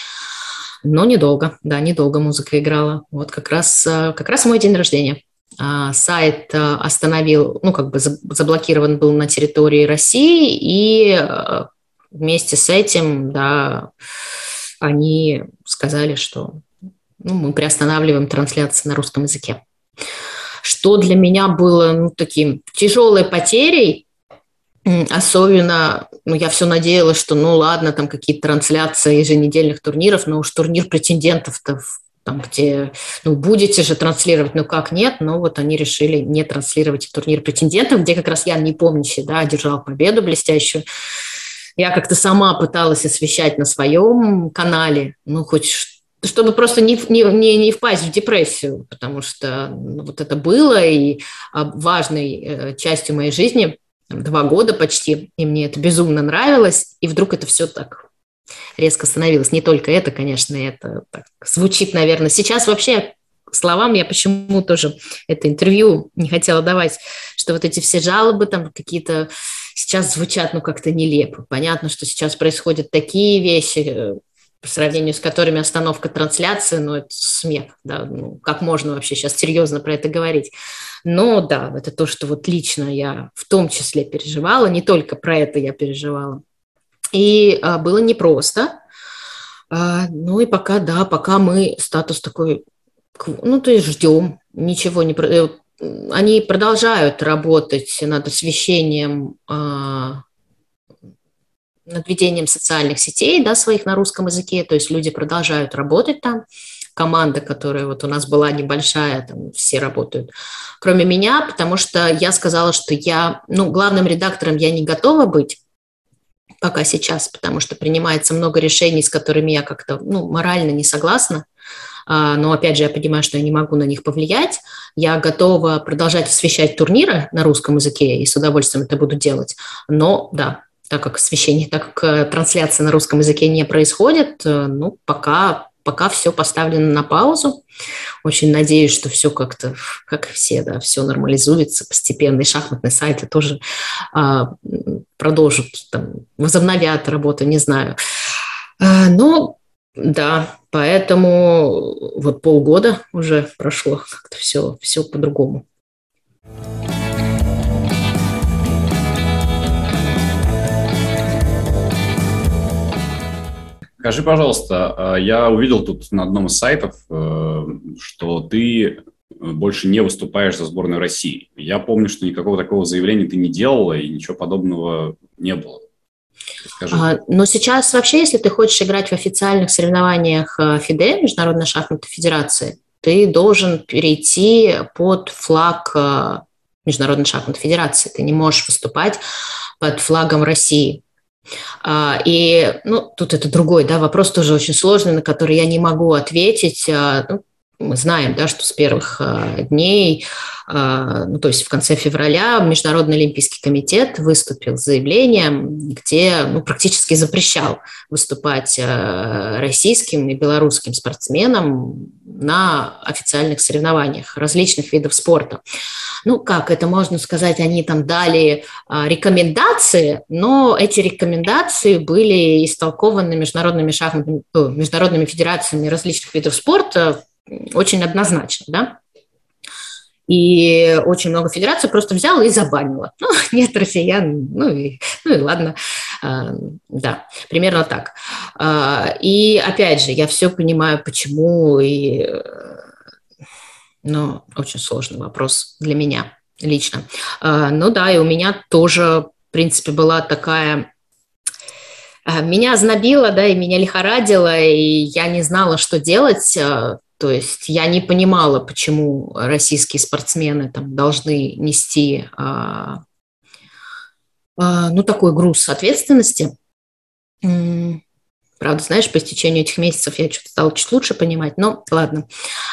Но недолго, да, недолго музыка играла. Вот как раз, э, как раз мой день рождения. А, сайт э, остановил, ну, как бы заблокирован был на территории России, и э, вместе с этим, да, они сказали, что ну, мы приостанавливаем трансляции на русском языке. Что для меня было ну, таким тяжелой потерей, Особенно, ну, я все надеялась, что, ну, ладно, там какие-то трансляции еженедельных турниров, но уж турнир претендентов-то там, где, ну, будете же транслировать, ну, как нет, но вот они решили не транслировать турнир претендентов, где как раз я не помнящий, да, одержал победу блестящую. Я как-то сама пыталась освещать на своем канале, ну, хоть чтобы просто не, не, не, не впасть в депрессию, потому что ну, вот это было и а, важной э, частью моей жизни – два года почти, и мне это безумно нравилось, и вдруг это все так резко становилось. Не только это, конечно, это так звучит, наверное. Сейчас вообще словам я почему тоже это интервью не хотела давать, что вот эти все жалобы там какие-то сейчас звучат, ну, как-то нелепо. Понятно, что сейчас происходят такие вещи, э, по сравнению с которыми остановка трансляции, ну, это смех, да, ну, как можно вообще сейчас серьезно про это говорить. Но да, это то, что вот лично я в том числе переживала, не только про это я переживала. И а, было непросто. А, ну и пока, да, пока мы статус такой, ну то есть ждем, ничего не... Э, они продолжают работать над освещением, а, над ведением социальных сетей, да, своих на русском языке, то есть люди продолжают работать там, команда, которая вот у нас была небольшая, там все работают, кроме меня, потому что я сказала, что я, ну, главным редактором я не готова быть, пока сейчас, потому что принимается много решений, с которыми я как-то ну, морально не согласна. А, но опять же, я понимаю, что я не могу на них повлиять. Я готова продолжать освещать турниры на русском языке и с удовольствием это буду делать. Но да, так как освещение, так как э, трансляция на русском языке не происходит, э, ну, пока пока все поставлено на паузу. Очень надеюсь, что все как-то, как и все, да, все нормализуется постепенно. И шахматные сайты тоже а, продолжат, там, возобновят работу, не знаю. А, но да, поэтому вот полгода уже прошло, как-то все, все по-другому. Скажи, пожалуйста, а, я увидел тут на одном из сайтов, э, что ты больше не выступаешь за сборную России. Я помню, что никакого такого заявления ты не делала и ничего подобного не было. Скажи. А, но сейчас вообще, если ты хочешь играть в официальных соревнованиях э, ФИДЕ, Международной шахматной федерации, ты должен перейти под флаг э, Международной шахматной федерации. Ты не можешь выступать под флагом России. А, и, ну, тут это другой, да, вопрос тоже очень сложный, на который я не могу ответить. А, ну, мы знаем, да, что с первых а, дней, ну, то есть в конце февраля Международный олимпийский комитет выступил с заявлением, где ну, практически запрещал выступать российским и белорусским спортсменам на официальных соревнованиях различных видов спорта. Ну как это можно сказать, они там дали рекомендации, но эти рекомендации были истолкованы международными шахматными, международными федерациями различных видов спорта очень однозначно, да. И очень много федераций просто взяла и забанила. Ну, нет россиян, ну и, ну и ладно. А, да, примерно так. А, и опять же, я все понимаю, почему и но очень сложный вопрос для меня лично. А, ну да, и у меня тоже, в принципе, была такая меня знобило, да, и меня лихорадило, и я не знала, что делать. А, то есть я не понимала, почему российские спортсмены там должны нести ну, такой груз ответственности. Правда, знаешь, по истечению этих месяцев я что-то стала чуть лучше понимать, но ладно.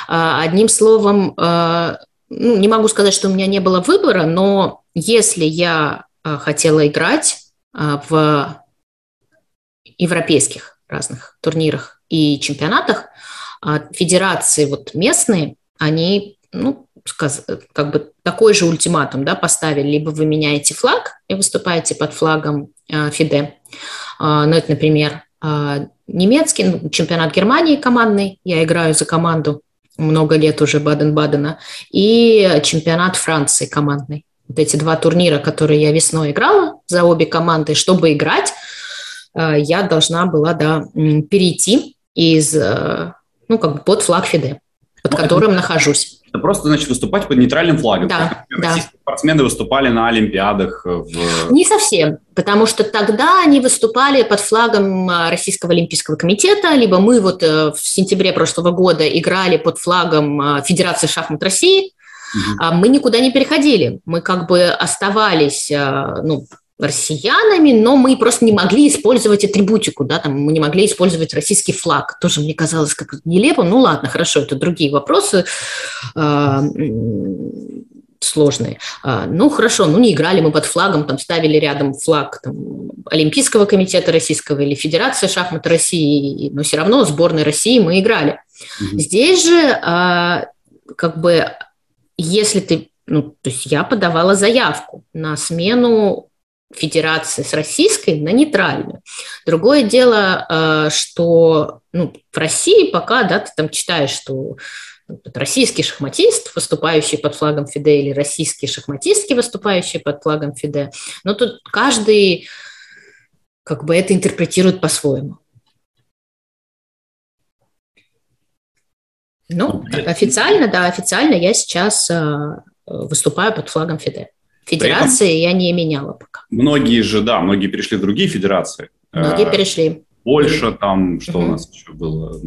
А, одним словом, а, ну, не могу сказать, что у меня не было выбора, но если я а, хотела играть в европейских разных турнирах и чемпионатах, федерации вот местные, они, ну, как бы такой же ультиматум да, поставили, либо вы меняете флаг и выступаете под флагом ФИДЕ, ну, это, например, а, немецкий, ну, чемпионат Германии командный, я играю за команду много лет уже Баден-Бадена, и чемпионат Франции командный. Вот эти два турнира, которые я весной играла за обе команды, чтобы играть, а, я должна была да, перейти из, э, ну, как бы под флаг ФИДЕ, под ну, которым нахожусь. Это просто, значит, выступать под нейтральным флагом. Да, да. Российские спортсмены выступали на Олимпиадах. В... Не совсем, потому что тогда они выступали под флагом а, Российского Олимпийского комитета, либо мы вот э, в сентябре прошлого года играли под флагом Федерации шахмат России. Угу. Мы никуда не переходили, мы как бы оставались ну, россиянами, но мы просто не могли использовать атрибутику, да, там мы не могли использовать российский флаг. Тоже мне казалось как нелепо. Ну ладно, хорошо, это другие вопросы э, сложные. Э, ну хорошо, ну не играли мы под флагом, там ставили рядом флаг там, Олимпийского комитета российского или Федерации шахмат России, но все равно сборной России мы играли. Угу. Здесь же э, как бы если ты ну, то есть я подавала заявку на смену федерации с российской на нейтральную. Другое дело, э, что ну, в России пока, да, ты там читаешь, что российский шахматист, выступающий под флагом ФИДЕ, или российские шахматистки, выступающие под флагом ФИДЕ. Но тут каждый как бы это интерпретируют по-своему. Ну, официально, да, официально я сейчас э, выступаю под флагом ФИДЕ. Федерации я не меняла пока. Многие же, да, многие перешли в другие федерации. Многие перешли. Польша, там, что угу. у нас еще было.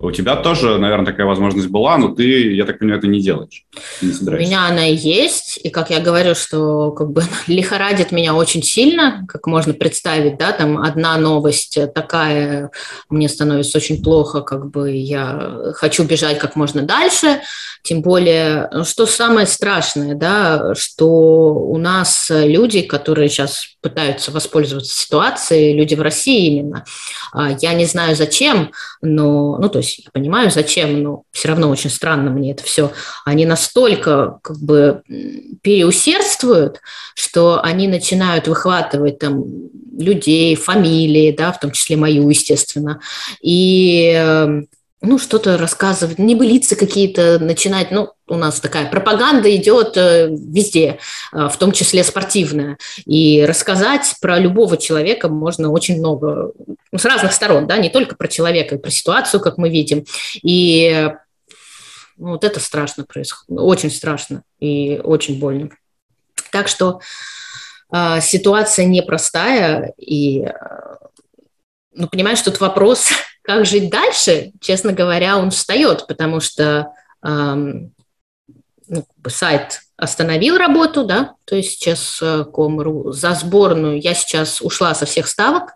У тебя тоже, наверное, такая возможность была, но ты, я так понимаю, это не делаешь. Не у меня она есть, и как я говорю, что как бы лихорадит меня очень сильно, как можно представить, да, там одна новость такая, мне становится очень плохо, как бы я хочу бежать как можно дальше, тем более, что самое страшное, да, что у нас люди, которые сейчас пытаются воспользоваться ситуацией, люди в России именно, я не знаю зачем, но, ну, то есть я понимаю зачем, но все равно очень странно мне это все. Они настолько как бы переусердствуют, что они начинают выхватывать там людей, фамилии, да, в том числе мою, естественно, и эм, ну, что-то рассказывать, небылицы какие-то начинать. Ну, у нас такая пропаганда идет э, везде, э, в том числе спортивная. И рассказать про любого человека можно очень много, ну, с разных сторон, да, не только про человека, про ситуацию, как мы видим. И ну, вот это страшно происходит, очень страшно и очень больно. Так что э, ситуация непростая, и, э, ну, понимаешь, тут вопрос как жить дальше, честно говоря, он встает, потому что эм, ну, сайт остановил работу, да, то есть сейчас э, Ком.ру за сборную я сейчас ушла со всех ставок,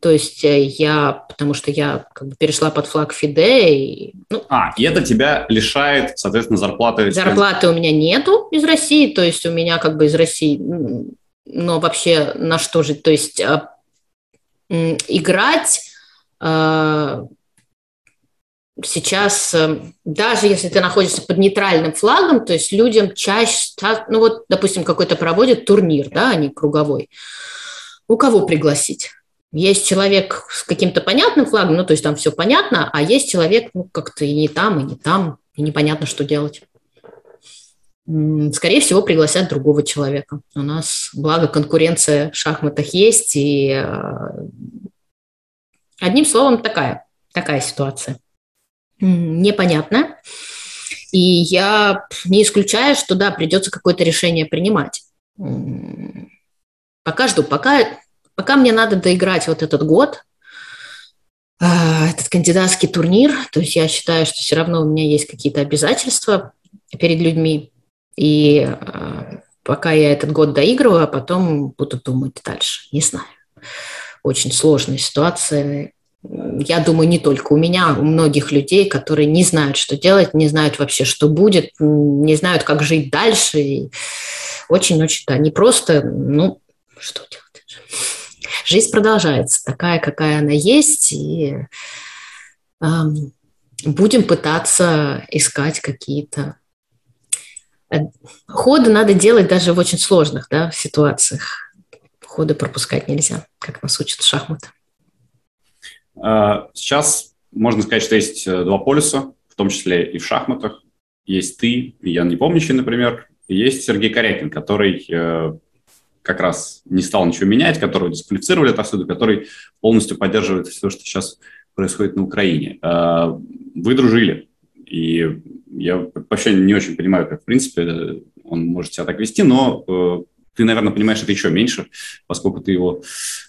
то есть э, я, потому что я как бы перешла под флаг ФИДЕ. И, ну, а, и это тебя лишает, соответственно, зарплаты? Зарплаты у меня нету из России, то есть у меня как бы из России, но вообще на что жить? То есть э, играть а, сейчас, э, даже если ты находишься под нейтральным флагом, то есть людям чаще, ну вот, допустим, какой-то проводит турнир, да, а не круговой, у кого пригласить? Есть человек с каким-то понятным флагом, ну, то есть там все понятно, а есть человек, ну, как-то и не там, и не там, и непонятно, что делать. Скорее всего, пригласят другого человека. У нас, благо, конкуренция в шахматах есть, и э, Одним словом, такая, такая ситуация. Непонятно. И я не исключаю, что да, придется какое-то решение принимать. Пока жду, пока, пока мне надо доиграть вот этот год, а, этот кандидатский турнир, то есть я считаю, что все равно у меня есть какие-то обязательства перед людьми, и а, пока я этот год доигрываю, а потом буду думать дальше, не знаю очень сложная ситуация. Я думаю, не только у меня, у многих людей, которые не знают, что делать, не знают вообще, что будет, не знают, как жить дальше. очень-очень, да, не просто, ну, что делать? Жизнь продолжается, такая, какая она есть, и э, будем пытаться искать какие-то э, ходы надо делать даже в очень сложных да, ситуациях ходы пропускать нельзя, как нас учат шахматы. А, сейчас можно сказать, что есть э, два полюса, в том числе и в шахматах. Есть ты, Ян Непомнящий, например, есть Сергей Корякин, который э, как раз не стал ничего менять, которого дисквалифицировали отовсюду, который полностью поддерживает все, что сейчас происходит на Украине. А, вы дружили, и я вообще не очень понимаю, как, в принципе, он может себя так вести, но э, ты, наверное, понимаешь это еще меньше, поскольку ты его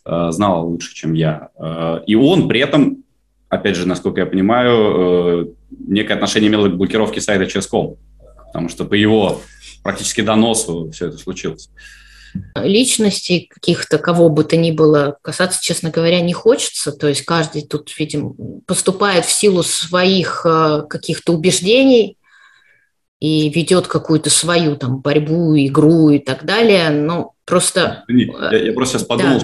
э, знала лучше, чем я. Э, и он при этом, опять же, насколько я понимаю, э, некое отношение имел к блокировке сайта Chess.com, потому что по его практически доносу все это случилось. Личностей каких-то, кого бы то ни было, касаться, честно говоря, не хочется. То есть каждый тут, видим, поступает в силу своих э, каких-то убеждений, и ведет какую-то свою там борьбу, игру и так далее, но просто... Я, я просто сейчас подумал,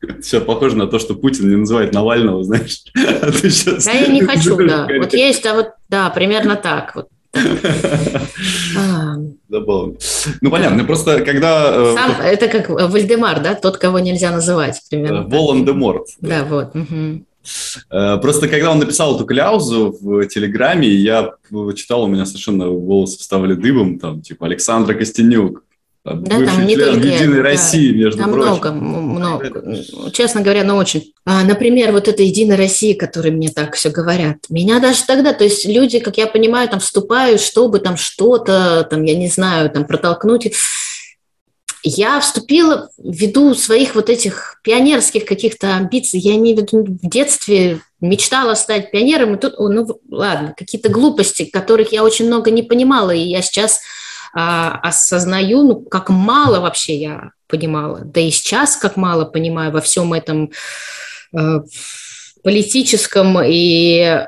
да. все похоже на то, что Путин не называет Навального, знаешь. А сейчас... Да, я не хочу, да. Вот есть, а вот, да, примерно так вот. Забавно. Ну, понятно, просто когда... Э, Сам, это как Вальдемар, да, тот, кого нельзя называть, примерно. Волан-де-Морт. Да, вот. Э, просто когда он написал эту кляузу в Телеграме, я читал, у меня совершенно волосы вставали дыбом, там, типа, Александра Костенюк, да, там не только Единой да, России, между там прочим. много, много. Честно говоря, ну очень. А, например, вот эта Единая Россия, которые мне так все говорят. Меня даже тогда, то есть люди, как я понимаю, там вступают, чтобы там что-то, там, я не знаю, там протолкнуть. Я вступила ввиду своих вот этих пионерских каких-то амбиций. Я в виду в детстве мечтала стать пионером, и тут, ну ладно, какие-то глупости, которых я очень много не понимала, и я сейчас а, осознаю, ну, как мало вообще я понимала, да и сейчас как мало понимаю во всем этом э, политическом и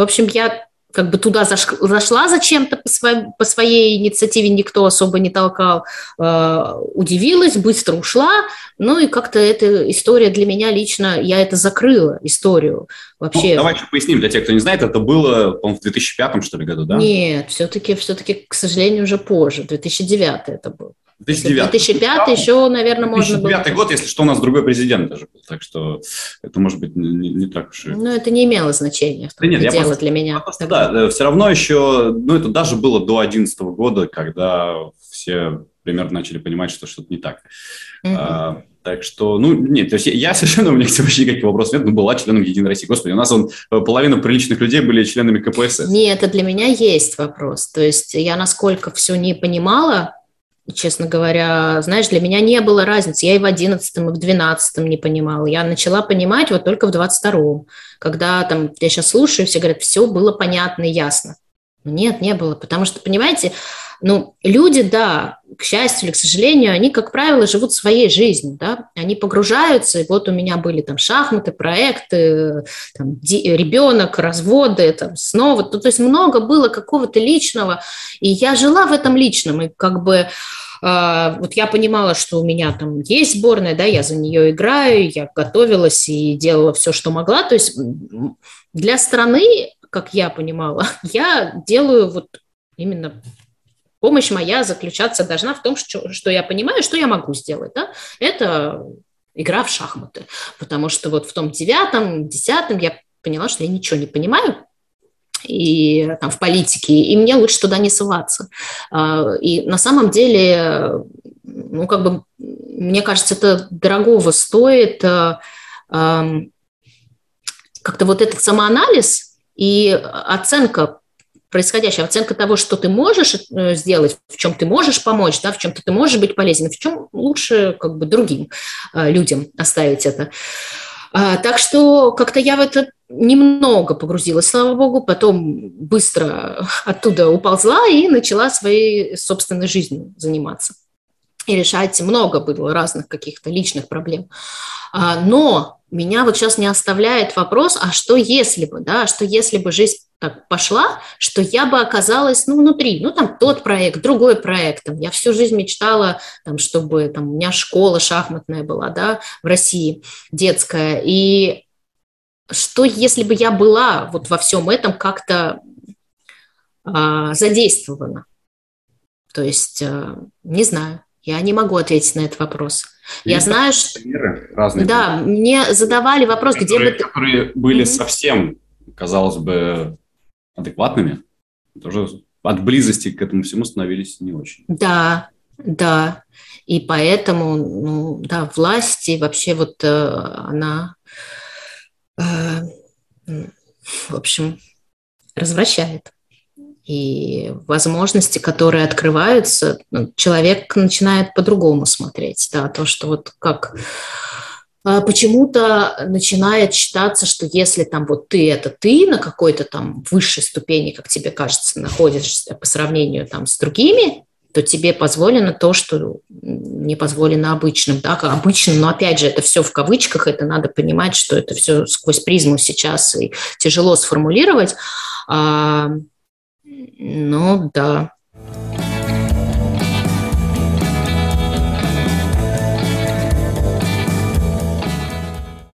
в общем, я как бы туда заш, зашла зачем-то по, своей, по своей инициативе, никто особо не толкал, э, удивилась, быстро ушла, ну и как-то эта история для меня лично, я это закрыла, историю вообще. Ну, давайте поясним для тех, кто не знает, это было, по в 2005 что ли году, да? Нет, все-таки, все-таки, к сожалению, уже позже, 2009 это был. 2009. 2005 еще, наверное, 2009 можно было... 2009 год, если что, у нас другой президент даже был, так что это может быть не, не так уж и... Ну, это не имело значения, да нет, дело просто, для меня. Просто, да, все равно еще, ну, это даже было до 2011 года, когда все примерно начали понимать, что что-то не так. Угу. А, так что, ну, нет, то есть я совершенно, у меня вообще никаких вопросов нет, но была членом Единой России. Господи, у нас он, э, половина приличных людей были членами КПСС. Нет, это для меня есть вопрос. То есть я насколько все не понимала, честно говоря, знаешь, для меня не было разницы. Я и в одиннадцатом, и в двенадцатом не понимала. Я начала понимать вот только в двадцать втором, когда там, я сейчас слушаю, все говорят, все было понятно и ясно. Нет, не было, потому что, понимаете, ну, люди, да, к счастью или к сожалению, они, как правило, живут своей жизнью, да, они погружаются, и вот у меня были там шахматы, проекты, там, ребенок, разводы, там, снова, то, то есть много было какого-то личного, и я жила в этом личном, и как бы э, вот я понимала, что у меня там есть сборная, да, я за нее играю, я готовилась и делала все, что могла, то есть для страны, как я понимала, я делаю вот именно Помощь моя заключаться должна в том, что, что я понимаю, что я могу сделать. Да? Это игра в шахматы. Потому что вот в том девятом, десятом я поняла, что я ничего не понимаю, и там в политике, и мне лучше туда не ссылаться. А, и на самом деле, ну, как бы, мне кажется, это дорогого стоит а, как-то вот этот самоанализ и оценка происходящее, оценка того, что ты можешь э, сделать, в чем ты можешь помочь, да, в чем ты можешь быть полезен, в чем лучше как бы другим э, людям оставить это. А, так что как-то я в это немного погрузилась, слава богу, потом быстро оттуда уползла и начала своей собственной жизнью заниматься. И решать много было разных каких-то личных проблем. А, но меня вот сейчас не оставляет вопрос, а что если бы, да, что если бы жизнь так пошла, что я бы оказалась, ну, внутри, ну, там, тот проект, другой проект, там, я всю жизнь мечтала, там, чтобы, там, у меня школа шахматная была, да, в России, детская, и что если бы я была вот во всем этом как-то а, задействована? То есть, а, не знаю, я не могу ответить на этот вопрос. И я знаю, что... Разные да, были. мне задавали вопрос, которые, где бы ты... Которые были mm-hmm. совсем, казалось бы, адекватными, тоже от близости к этому всему становились не очень. Да, да. И поэтому, ну, да, власти вообще вот э, она, э, в общем, развращает и возможности, которые открываются, ну, человек начинает по-другому смотреть, да, то, что вот как а, почему-то начинает считаться, что если там вот ты это ты на какой-то там высшей ступени, как тебе кажется, находишься по сравнению там с другими, то тебе позволено то, что не позволено обычным. Да, обычным, но опять же, это все в кавычках, это надо понимать, что это все сквозь призму сейчас и тяжело сформулировать. Ну да.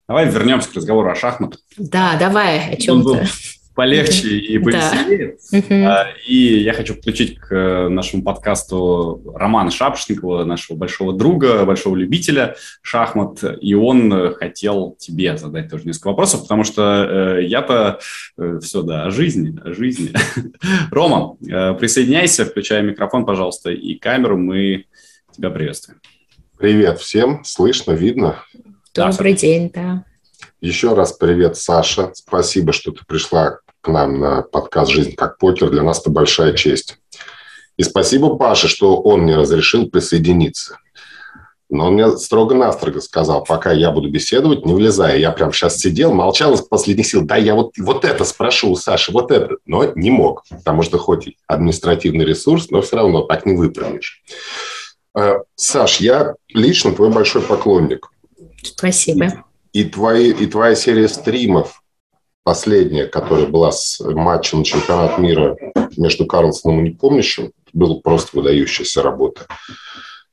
Давай вернемся к разговору о шахматах. Да, давай, о чем-то. Полегче и повеселее. Да. И я хочу включить к э, нашему подкасту Романа Шапошникова, нашего большого друга, большого любителя шахмат. И он хотел тебе задать тоже несколько вопросов, потому что э, я-то э, все, да, о жизни, о жизни. Рома, э, присоединяйся, включай микрофон, пожалуйста, и камеру, мы тебя приветствуем. Привет всем, слышно, видно? Добрый да, день, да. Еще раз привет, Саша. Спасибо, что ты пришла к нам на подкаст «Жизнь как покер». Для нас это большая честь. И спасибо Паше, что он мне разрешил присоединиться. Но он мне строго-настрого сказал, пока я буду беседовать, не влезая. Я прям сейчас сидел, молчал из последних сил. Да, я вот, вот это спрошу у Саши, вот это. Но не мог, потому что хоть и административный ресурс, но все равно так не выпрямишь. Э, Саш, я лично твой большой поклонник. Спасибо. И, твои, и твоя серия стримов, последняя, которая была с матчем на чемпионат мира между Карлсоном и Непомнящим, была просто выдающаяся работа.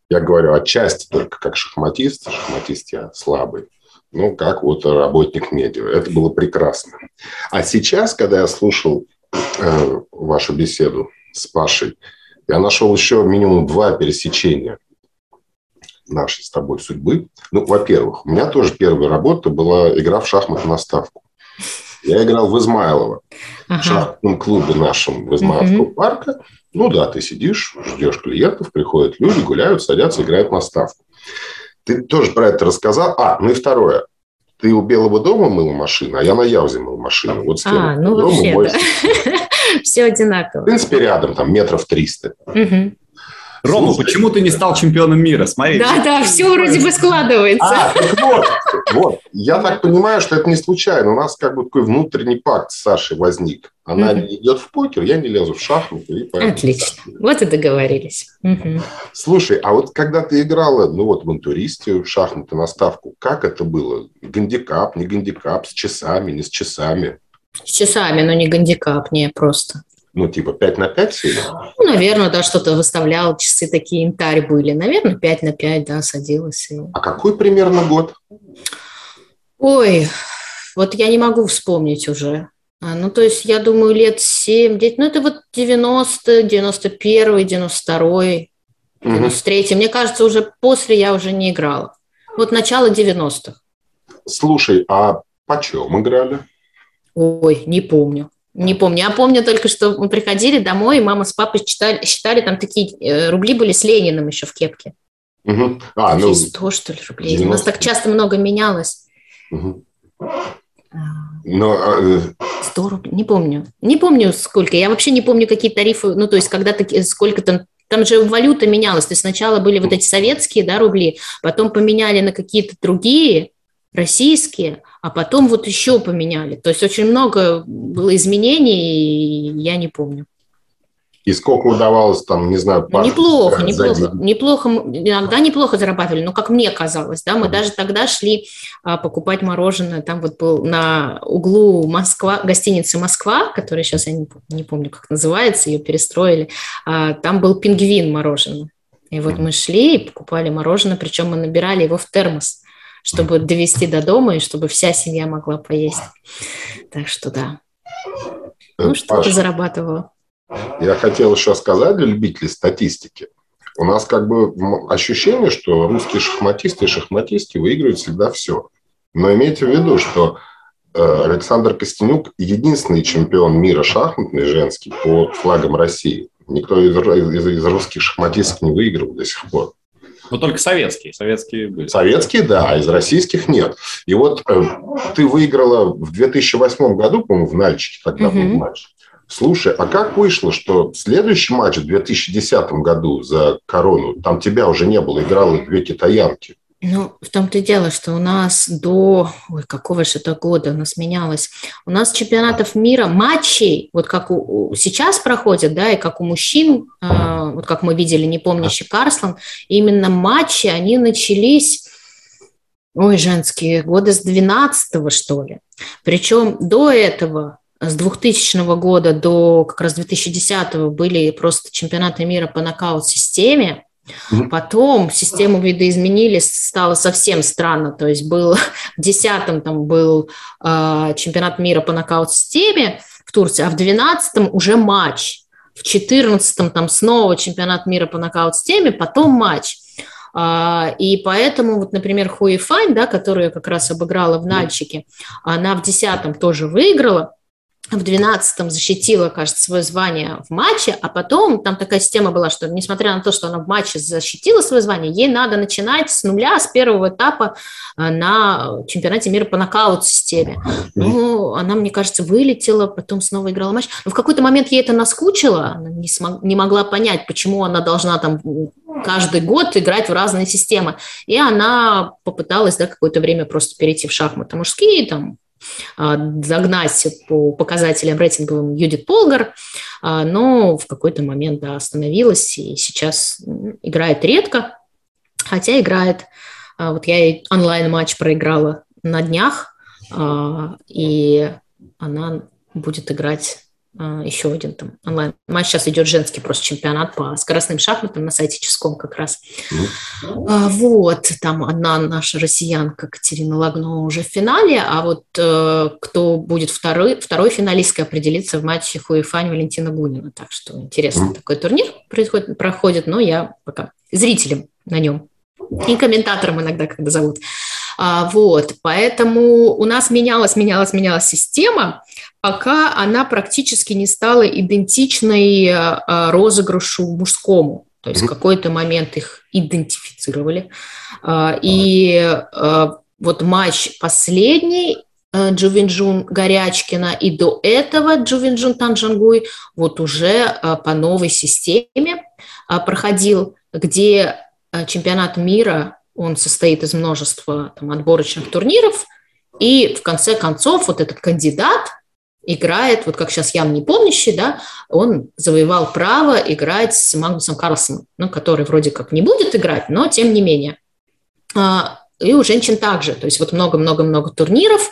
Я говорю отчасти только как шахматист, шахматист я слабый, ну, как вот работник медиа. Это было прекрасно. А сейчас, когда я слушал э, вашу беседу с Пашей, я нашел еще минимум два пересечения нашей с тобой судьбы. Ну, во-первых, у меня тоже первая работа была игра в шахматы на ставку. Я играл в Измайлово, ага. в шахматном клубе нашем в Измайловского угу. парка. Ну да, ты сидишь, ждешь клиентов, приходят люди, гуляют, садятся, играют на ставку. Ты тоже про это рассказал. А, ну и второе. Ты у Белого дома мыла машину, а я на Яузе мыл машину. Вот с кем? А, ну дома вообще, да. Все одинаково. В принципе, рядом, там, метров триста. Угу. Рома, Слушай, почему ты не стал чемпионом мира? Смотри. Да, да, все вроде бы складывается. А, так вот, вот. Я так понимаю, что это не случайно. У нас как бы такой внутренний пакт с Сашей возник. Она mm идет в покер, я не лезу в шахматы. Отлично. Вот и договорились. mm Слушай, а вот когда ты играла, ну вот в интуристе, в шахматы на ставку, как это было? Гандикап, не гандикап, с часами, не с часами? С часами, но не гандикап, не просто. Ну, типа 5 на 5 сели? Ну, наверное, да, что-то выставлял, часы такие интарь были. Наверное, 5 на 5, да, садилась. И... А какой примерно год? Ой, вот я не могу вспомнить уже. А, ну, то есть, я думаю, лет 7, 10, ну, это вот 90, 91, 92, 93. Угу. Мне кажется, уже после я уже не играла. Вот начало 90-х. Слушай, а почем играли? Ой, не помню. Не помню. Я помню только, что мы приходили домой, и мама с папой считали, считали там такие э, рубли были с Лениным еще в кепке. Угу. А, ну, 100, что ли, рублей. 90. У нас так часто много менялось. Угу. Но, а... 100 э, рублей, не помню. Не помню сколько. Я вообще не помню, какие тарифы, ну, то есть, когда таки, сколько там там же валюта менялась. То есть сначала были вот эти советские да, рубли, потом поменяли на какие-то другие, российские, а потом вот еще поменяли. То есть очень много было изменений, и я не помню. И сколько удавалось там, не знаю, ну, Неплохо, неплохо, неплохо, иногда неплохо зарабатывали, но как мне казалось, да, мы mm даже тогда шли а, покупать мороженое, там вот был на углу Москва, гостиницы Москва, которая сейчас, я не, не помню, как называется, ее перестроили, а, там был пингвин мороженое. И вот мы шли и покупали мороженое, причем мы набирали его в термос чтобы довести до дома и чтобы вся семья могла поесть. Так что да. Э, ну, что-то зарабатывала. Я хотел еще сказать для любителей статистики. У нас как бы ощущение, что русские шахматисты и шахматистки выигрывают всегда все. Но имейте в виду, что э, Александр Костенюк единственный чемпион мира шахматный женский по флагам России. Никто из, из, из русских шахматистов не выиграл до сих пор. Но только советские. Советские были. Советские, да, а из российских нет. И вот э, ты выиграла в 2008 году, по-моему, в Нальчике тогда угу. был матч. Слушай, а как вышло, что следующий матч в 2010 году за корону, там тебя уже не было, играла две китаянки? Ну, в том-то и дело, что у нас до, ой, какого же это года у нас менялось, у нас чемпионатов мира, матчей, вот как у, сейчас проходят, да, и как у мужчин, э, вот как мы видели, не помнящий Карслан, именно матчи, они начались, ой, женские, года с 12 что ли. Причем до этого с 2000 года до как раз 2010 были просто чемпионаты мира по нокаут-системе, Потом систему видоизменили, стало совсем странно. То есть был в десятом там был э, чемпионат мира по нокаут-системе, в Турции, а в 12 уже матч. В 14 там снова чемпионат мира по нокаут-системе, потом матч. А, и поэтому, вот, например, Хуи Фань, да, которую я как раз обыграла в Нальчике, она в 10 тоже выиграла, в 12-м защитила, кажется, свое звание в матче, а потом там такая система была, что несмотря на то, что она в матче защитила свое звание, ей надо начинать с нуля, с первого этапа э, на чемпионате мира по нокаут-системе. Ну, она, мне кажется, вылетела, потом снова играла матч. Но в какой-то момент ей это наскучило, она не, смог, не могла понять, почему она должна там каждый год играть в разные системы. И она попыталась да, какое-то время просто перейти в шахматы мужские, там, загнать по показателям рейтинговым Юдит Полгар, а, но в какой-то момент да, остановилась и сейчас играет редко, хотя играет. А, вот я онлайн-матч проиграла на днях, и она будет играть а, еще один там онлайн матч. Сейчас идет женский просто чемпионат по скоростным шахматам на сайте Ческом как раз. Mm. Вот, там одна наша россиянка Катерина Лагно уже в финале, а вот э, кто будет второй, второй финалисткой определится в матче Хуефань Валентина Гунина. Так что интересный mm. такой турнир происходит, проходит, но я пока зрителем на нем и комментатором иногда, когда зовут. А, вот, поэтому у нас менялась, менялась, менялась система, пока она практически не стала идентичной а, розыгрышу мужскому. То есть в какой-то момент их идентифицировали. А, и вот матч последний Джувинджун Горячкина и до этого Джувинджун Танжангуй вот уже по новой системе проходил, где чемпионат мира он состоит из множества там, отборочных турниров, и в конце концов вот этот кандидат играет, вот как сейчас Ян Непомнящий, да, он завоевал право играть с Магнусом Карлсоном, ну, который вроде как не будет играть, но тем не менее. А, и у женщин также, то есть вот много-много-много турниров,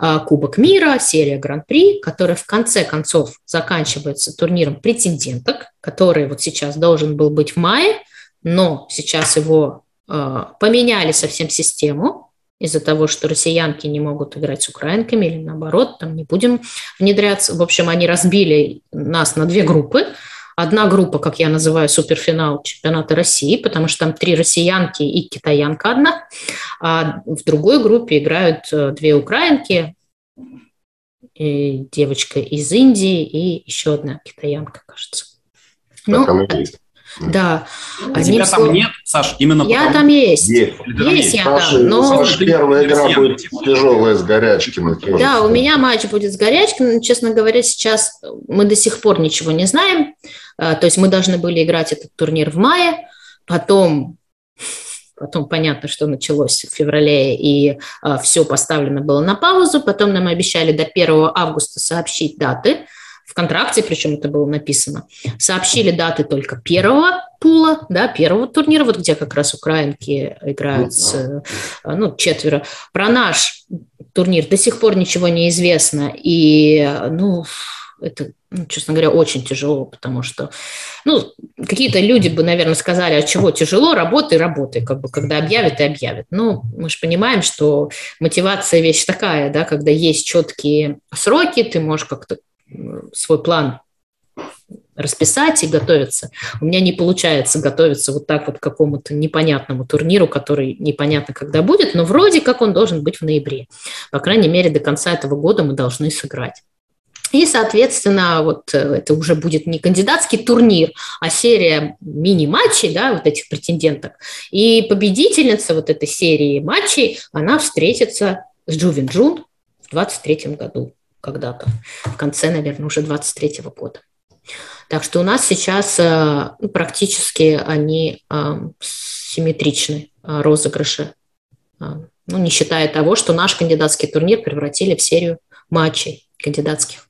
а, Кубок мира, серия Гран-при, которая в конце концов заканчивается турниром претенденток, который вот сейчас должен был быть в мае, но сейчас его поменяли совсем систему из-за того, что россиянки не могут играть с украинками или наоборот, там не будем внедряться. В общем, они разбили нас на две группы. Одна группа, как я называю, суперфинал чемпионата России, потому что там три россиянки и китаянка одна. А в другой группе играют э, две украинки, и девочка из Индии и еще одна китаянка, кажется. Так ну, есть. Да. А тебя там слов... нет, Саш, именно Я потому... там есть. Есть, есть я Саша, там, но... Саша, первая игра будет тяжелая с Горячкиным. Да, у меня матч будет с Горячкиным. Честно говоря, сейчас мы до сих пор ничего не знаем. А, то есть мы должны были играть этот турнир в мае, потом Потом понятно, что началось в феврале, и э, а, все поставлено было на паузу. Потом нам обещали до 1 августа сообщить даты в контракте, причем это было написано, сообщили даты только первого пула, да, первого турнира, вот где как раз украинки играют с, э, ну, четверо. Про наш турнир до сих пор ничего не известно, и, ну, это, ну, честно говоря, очень тяжело, потому что, ну, какие-то люди бы, наверное, сказали, а чего тяжело, работай, работай, как бы, когда объявят и объявят. Ну, мы же понимаем, что мотивация вещь такая, да, когда есть четкие сроки, ты можешь как-то свой план расписать и готовиться. У меня не получается готовиться вот так вот к какому-то непонятному турниру, который непонятно когда будет, но вроде как он должен быть в ноябре. По крайней мере, до конца этого года мы должны сыграть. И, соответственно, вот э, это уже будет не кандидатский турнир, а серия мини-матчей, да, вот этих претенденток. И победительница вот этой серии матчей, она встретится с Джувин Джун в 23 году когда-то, в конце, наверное, уже 23 года. Так что у нас сейчас э, ну, практически они э, симметричны, э, розыгрыши. Ну, не считая того, что наш кандидатский турнир превратили в серию матчей кандидатских.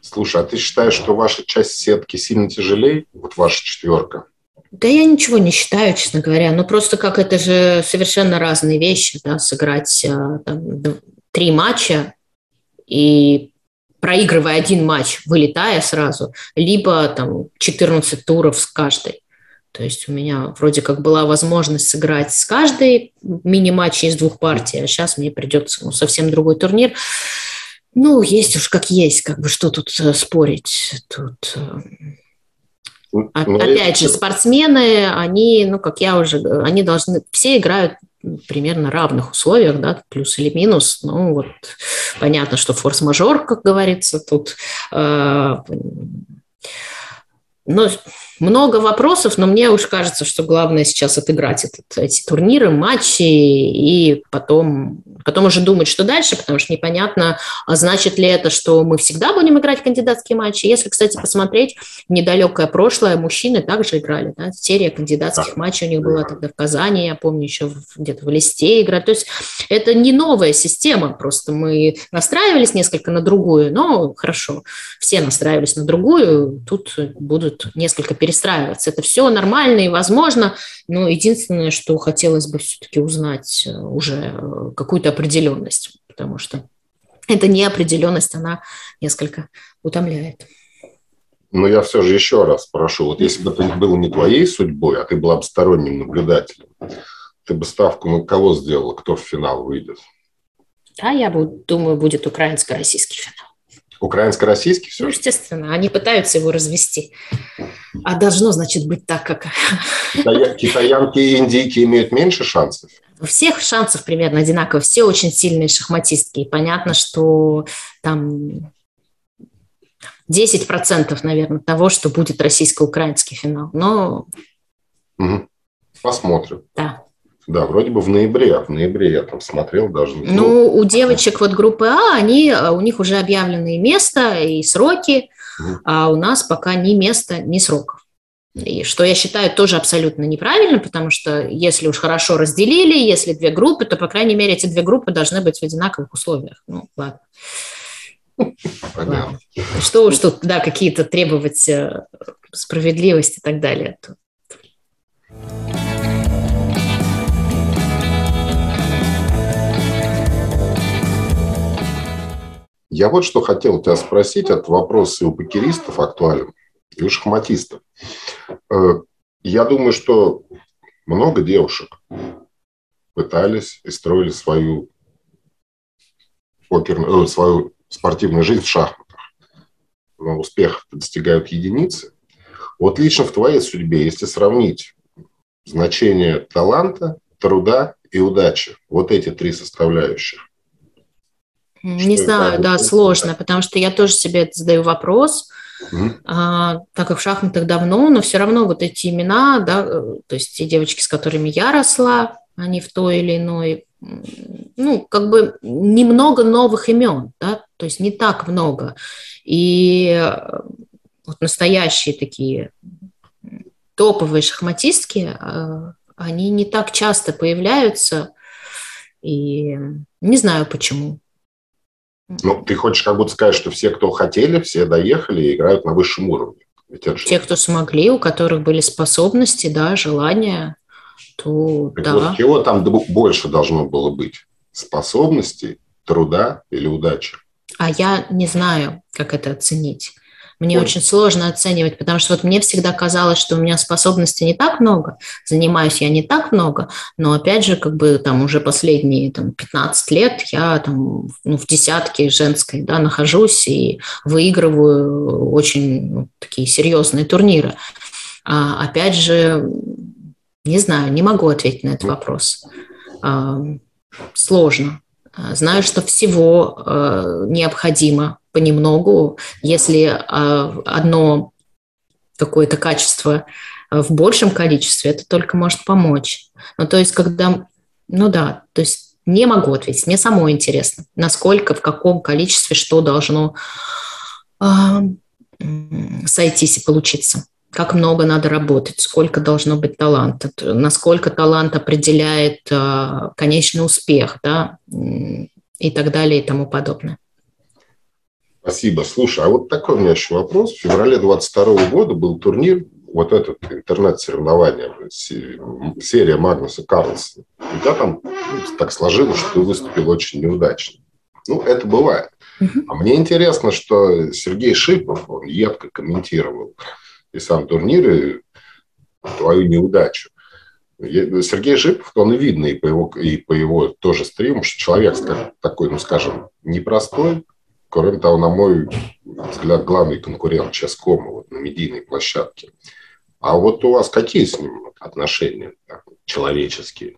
Слушай, а ты считаешь, что ваша часть сетки сильно тяжелее, вот ваша четверка? Да я ничего не считаю, честно говоря. Ну, просто как это же совершенно разные вещи, да, сыграть там, три матча и проигрывая один матч, вылетая сразу, либо там 14 туров с каждой. То есть у меня вроде как была возможность сыграть с каждой мини-матчей из двух партий, а сейчас мне придется ну, совсем другой турнир. Ну, есть уж как есть, как бы что тут э, спорить. Тут э, ну, опять же, спортсмены, они, ну, как я уже, они должны, все играют примерно равных условиях, да, плюс или минус. Ну, вот понятно, что форс-мажор, как говорится, тут. Э, но много вопросов, но мне уж кажется, что главное сейчас отыграть этот, эти турниры, матчи и потом, потом уже думать, что дальше, потому что непонятно, а значит ли это, что мы всегда будем играть кандидатские матчи. Если, кстати, посмотреть недалекое прошлое, мужчины также играли. Да? Серия кандидатских да. матчей у них была тогда в Казани, я помню, еще где-то в Листе играть. То есть это не новая система, просто мы настраивались несколько на другую, но хорошо, все настраивались на другую, тут будут несколько пересмотров перестраиваться. Это все нормально и возможно, но единственное, что хотелось бы все-таки узнать э, уже э, какую-то определенность, потому что эта неопределенность, она несколько утомляет. Но я все же еще раз прошу, вот если бы это было не твоей судьбой, а ты была бы сторонним наблюдателем, ты бы ставку на кого сделала, кто в финал выйдет? Да, я думаю, будет украинско-российский финал. Украинско-российский все? Естественно, они пытаются его развести. А должно, значит, быть так, как... Китаянки и индийки имеют меньше шансов? У всех шансов примерно одинаково. Все очень сильные шахматистки. И понятно, что там 10%, наверное, того, что будет российско-украинский финал. Но... Угу. Посмотрим. Да. Да, вроде бы в ноябре, а в ноябре я там смотрел даже. Ну, ну у девочек вот группы А, они, а, у них уже объявлены место и сроки, угу. а у нас пока ни места, ни сроков. И что я считаю тоже абсолютно неправильно, потому что если уж хорошо разделили, если две группы, то, по крайней мере, эти две группы должны быть в одинаковых условиях. Ну, ладно. Понятно. Что уж тут, да, какие-то требовать э, справедливости и так далее. Я вот что хотел тебя спросить, этот вопрос и у покеристов актуален, и у шахматистов. Э, я думаю, что много девушек пытались и строили свою, покерную, э, свою спортивную жизнь в шахматах. Но успех достигают единицы. Вот лично в твоей судьбе, если сравнить значение таланта, труда и удачи, вот эти три составляющих, не знаю, да, сложно, потому что я тоже себе задаю вопрос, mm а, так как в шахматах давно, но все равно вот эти имена, да, э, то есть те девочки, с которыми я росла, они в той или иной, ну, как бы немного новых имен, да, то есть не так много. И э, вот настоящие такие топовые шахматистки, э, они не так часто появляются, и не знаю почему. Ну, ты хочешь как будто сказать, что все, кто хотели, все доехали и играют на высшем уровне. Те, кто смогли, у которых были способности, да, желания, то так да. Вот чего там больше должно было быть? Способностей, труда или удачи? А я не знаю, как это оценить. Мне Ой. очень сложно оценивать, потому что вот мне всегда казалось, что у меня способностей не так много, занимаюсь я не так много, но опять же, как бы там уже последние там, 15 лет я там ну, в десятке женской да, нахожусь и выигрываю очень ну, такие серьезные турниры. А, опять же, не знаю, не могу ответить на этот вопрос. А, сложно. Знаю, что всего э, необходимо понемногу, если а, одно какое-то качество в большем количестве, это только может помочь. Ну, то есть, когда, ну да, то есть не могу ответить, мне самой интересно, насколько, в каком количестве что должно э, сойтись и получиться как много надо работать, сколько должно быть таланта, насколько талант определяет конечный успех, да, и так далее и тому подобное. Спасибо. Слушай, а вот такой у меня еще вопрос. В феврале 22 года был турнир, вот этот интернет-соревнование, серия Магнуса Карлсона. У тебя там ну, так сложилось, что ты выступил очень неудачно. Ну, это бывает. А мне интересно, что Сергей Шипов, он едко комментировал и сам турнир, и твою неудачу. Сергей Шипов, он и видно и по его, и по его тоже стриму, что человек такой, ну, скажем, непростой, Кроме того, на мой взгляд, главный конкурент Ческома вот, на медийной площадке. А вот у вас какие с ним отношения так, человеческие?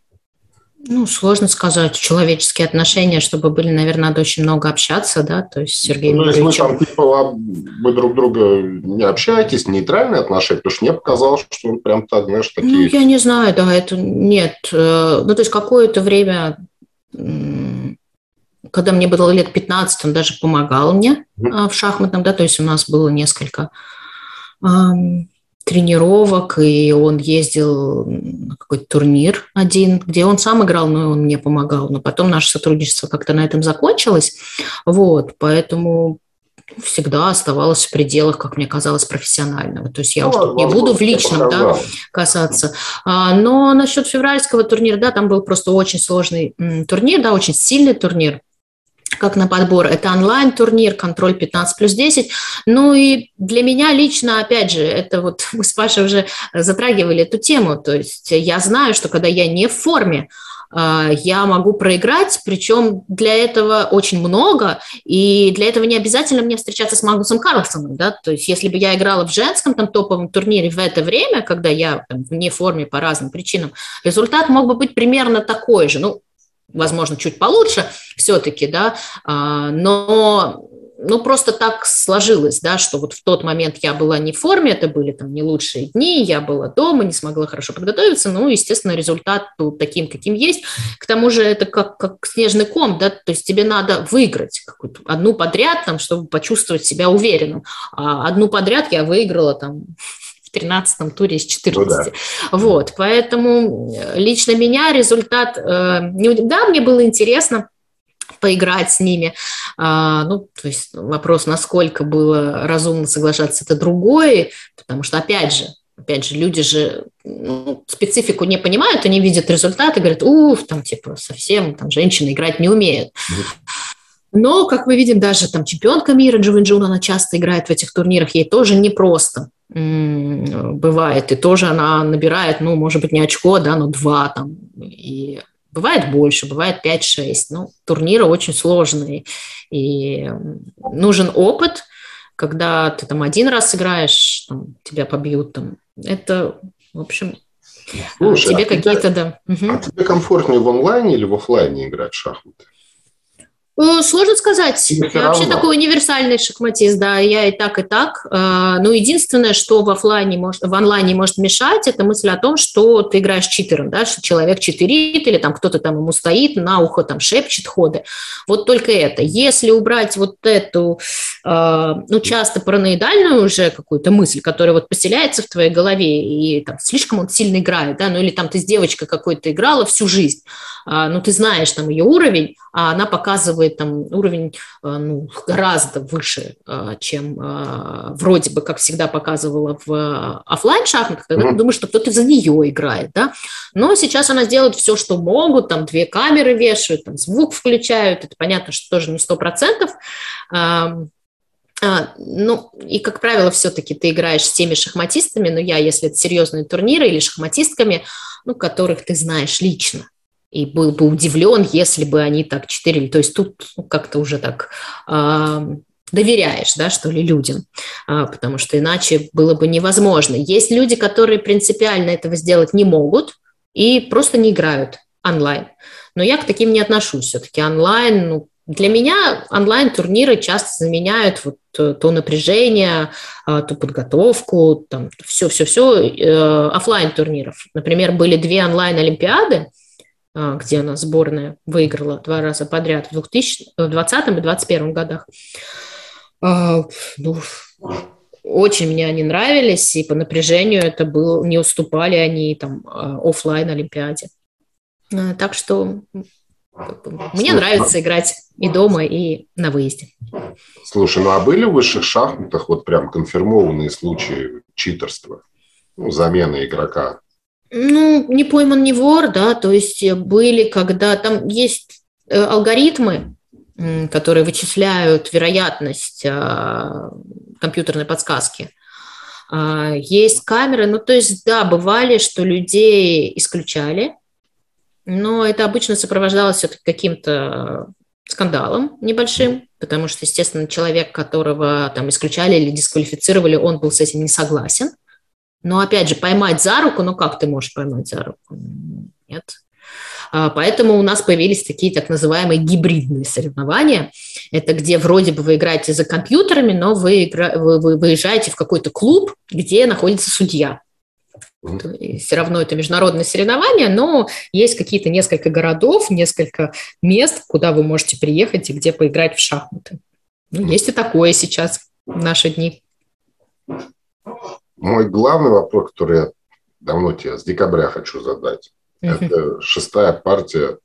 Ну, сложно сказать. Человеческие отношения, чтобы были, наверное, надо очень много общаться, да, то есть Сергей Ну, если вы там, типа, вы друг друга не общаетесь, нейтральные отношения, потому что мне показалось, что он прям так, знаешь, такие... Ну, я не знаю, да, это нет. Э, ну, то есть какое-то время, когда мне было лет 15, он даже помогал мне mm-hmm. в шахматном, да, то есть у нас было несколько тренировок, и он ездил на какой-то турнир один, где он сам играл, но он мне помогал. Но потом наше сотрудничество как-то на этом закончилось. Вот, поэтому всегда оставалось в пределах, как мне казалось, профессионального. То есть я ну, уж тут не буду в личном да, касаться. А, но насчет февральского турнира, да, там был просто очень сложный турнир, да, очень сильный турнир как на подбор. Это онлайн-турнир, контроль 15 плюс 10. Ну и для меня лично, опять же, это вот мы с Пашей уже затрагивали эту тему. То есть я знаю, что когда я не в форме, а, я могу проиграть, причем для этого очень много, и для этого не обязательно мне встречаться с Магнусом Карлсоном, да, то есть если бы я играла в женском там топовом турнире в это время, когда я там, вне форме по разным причинам, результат мог бы быть примерно такой же, ну, возможно, чуть получше все-таки, да, а, но ну, просто так сложилось, да, что вот в тот момент я была не в форме, это были там не лучшие дни, я была дома, не смогла хорошо подготовиться, ну, естественно, результат был таким, каким есть. К тому же это как, как снежный ком, да, то есть тебе надо выиграть какую-то одну подряд, там, чтобы почувствовать себя уверенным. А одну подряд я выиграла там 13-м туре из 14. Ну, да. Вот, поэтому э, лично меня результат... Э, да, мне было интересно, поиграть с ними. А, ну, то есть вопрос, насколько было разумно соглашаться, это другой, потому что, опять же, опять же, люди же ну, специфику не понимают, они видят результаты, говорят, уф, там, типа, совсем, там, женщины играть не умеют. Но, как мы видим, даже там чемпионка мира Джовин Джун, она часто играет в этих турнирах, ей тоже непросто бывает, и тоже она набирает, ну, может быть, не очко, да, но два там, и бывает больше, бывает 5-6, ну, турниры очень сложные, и нужен опыт, когда ты там один раз играешь, там, тебя побьют, там, это, в общем, Слушай, тебе а какие-то, да. А тебе комфортнее в онлайне или в офлайне играть в шахматы? Э, сложно сказать. Я вообще такой универсальный шахматист, да, я и так, и так. Э, но единственное, что в офлайне может, в онлайне может мешать, это мысль о том, что ты играешь читером, да, что человек читерит, или там кто-то там ему стоит, на ухо там шепчет ходы. Вот только это. Если убрать вот эту, э, ну, часто параноидальную уже какую-то мысль, которая вот поселяется в твоей голове, и там слишком он сильно играет, да, ну, или там ты с девочкой какой-то играла всю жизнь, ну, ты знаешь там ее уровень, а она показывает там уровень э, ну, гораздо выше, э, чем э, вроде бы, как всегда показывала в офлайн шахматах, mm-hmm. ты думаешь, что кто-то за нее играет, да. Но сейчас она делает все, что могут, там две камеры вешают, там звук включают, это понятно, что тоже не сто процентов, ну, и, как правило, все-таки ты играешь с теми шахматистами, но я, если это серьезные турниры или шахматистками, ну, которых ты знаешь лично и был бы удивлен, если бы они так читерили. То есть тут ну, как-то уже так э, доверяешь, да, что ли, людям, э, потому что иначе было бы невозможно. Есть люди, которые принципиально этого сделать не могут и просто не играют онлайн. Но я к таким не отношусь. Все-таки онлайн, ну, для меня онлайн-турниры часто заменяют вот э, то напряжение, э, ту подготовку, там все-все-все э, офлайн турниров. Например, были две онлайн-олимпиады, а, где она сборная выиграла два раза подряд в 2020 и 2021 годах. А, ну, очень мне они нравились, и по напряжению это был, не уступали они там а, офлайн Олимпиаде. Так что мне нравится играть и дома, и на выезде. Слушай, ну а были в высших шахматах вот прям конфирмованные случаи читерства? Ну, замены игрока ну, не пойман, не вор, да, то есть э, были, когда там есть э, алгоритмы, которые вычисляют вероятность а, компьютерной подсказки. А, есть камеры, ну, то есть, да, бывали, что людей исключали, но это обычно сопровождалось все-таки каким-то скандалом небольшим, потому что, естественно, человек, которого там исключали или дисквалифицировали, он был с этим не согласен. Но, опять же, поймать за руку, ну как ты можешь поймать за руку? Нет. А, поэтому у нас появились такие так называемые гибридные соревнования. Это где вроде бы вы играете за компьютерами, но вы, игра... вы, вы выезжаете в какой-то клуб, где находится судья. И все равно это международное соревнование, но есть какие-то несколько городов, несколько мест, куда вы можете приехать и где поиграть в шахматы. Ну, есть и такое сейчас в наши дни. Мой главный вопрос, который я давно тебе с декабря хочу задать, это шестая партия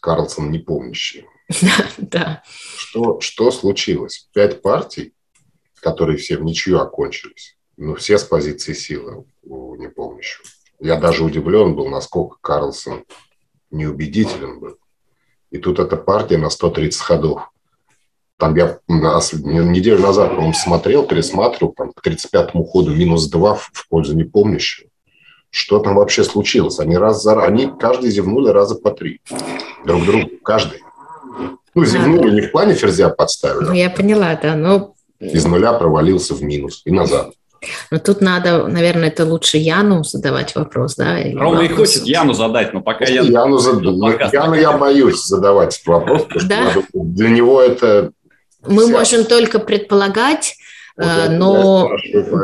Карлсон непомнящий. Да. Что, что случилось? Пять партий, которые все в ничью окончились, ну, все с позиции силы у непомнящего. Я даже удивлен был, насколько Карлсон неубедителен был. И тут эта партия на 130 ходов. Там я неделю назад, по-моему, смотрел, пересматривал, там к 35-му ходу минус 2 в пользу непомнящего. Что там вообще случилось? Они, раз за... Они каждый зевнули раза по три. Друг другу. Каждый. Ну, зевнули не в плане ферзя подставили. Ну, я поняла, да. Но... Из нуля провалился в минус и назад. Но тут надо, наверное, это лучше Яну задавать вопрос, да? Ровно и хочет Яну задать, но пока я... Яну, зад... Яну я боюсь задавать этот вопрос, потому да? что для него это... Мы вся... можем только предполагать, вот э, но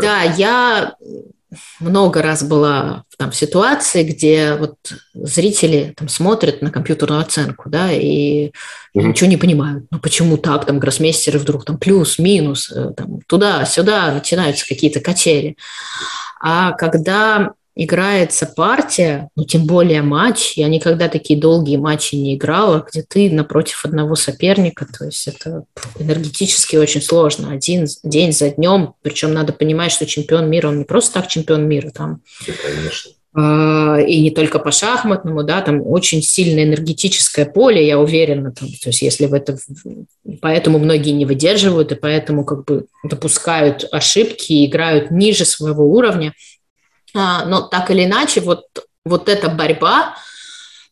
да, я много раз была там, в ситуации, где вот зрители там, смотрят на компьютерную оценку, да, и mm-hmm. ничего не понимают. Ну, почему так, там, гроссмейстеры вдруг там плюс, минус, э, там, туда-сюда начинаются какие-то качели. А когда играется партия, ну, тем более матч. Я никогда такие долгие матчи не играла, где ты напротив одного соперника, то есть это энергетически очень сложно. Один день за днем, причем надо понимать, что чемпион мира, он не просто так чемпион мира, там Конечно. А, и не только по шахматному, да, там очень сильное энергетическое поле, я уверена, там, то есть если в это, поэтому многие не выдерживают, и поэтому как бы допускают ошибки и играют ниже своего уровня, но так или иначе, вот, вот эта борьба,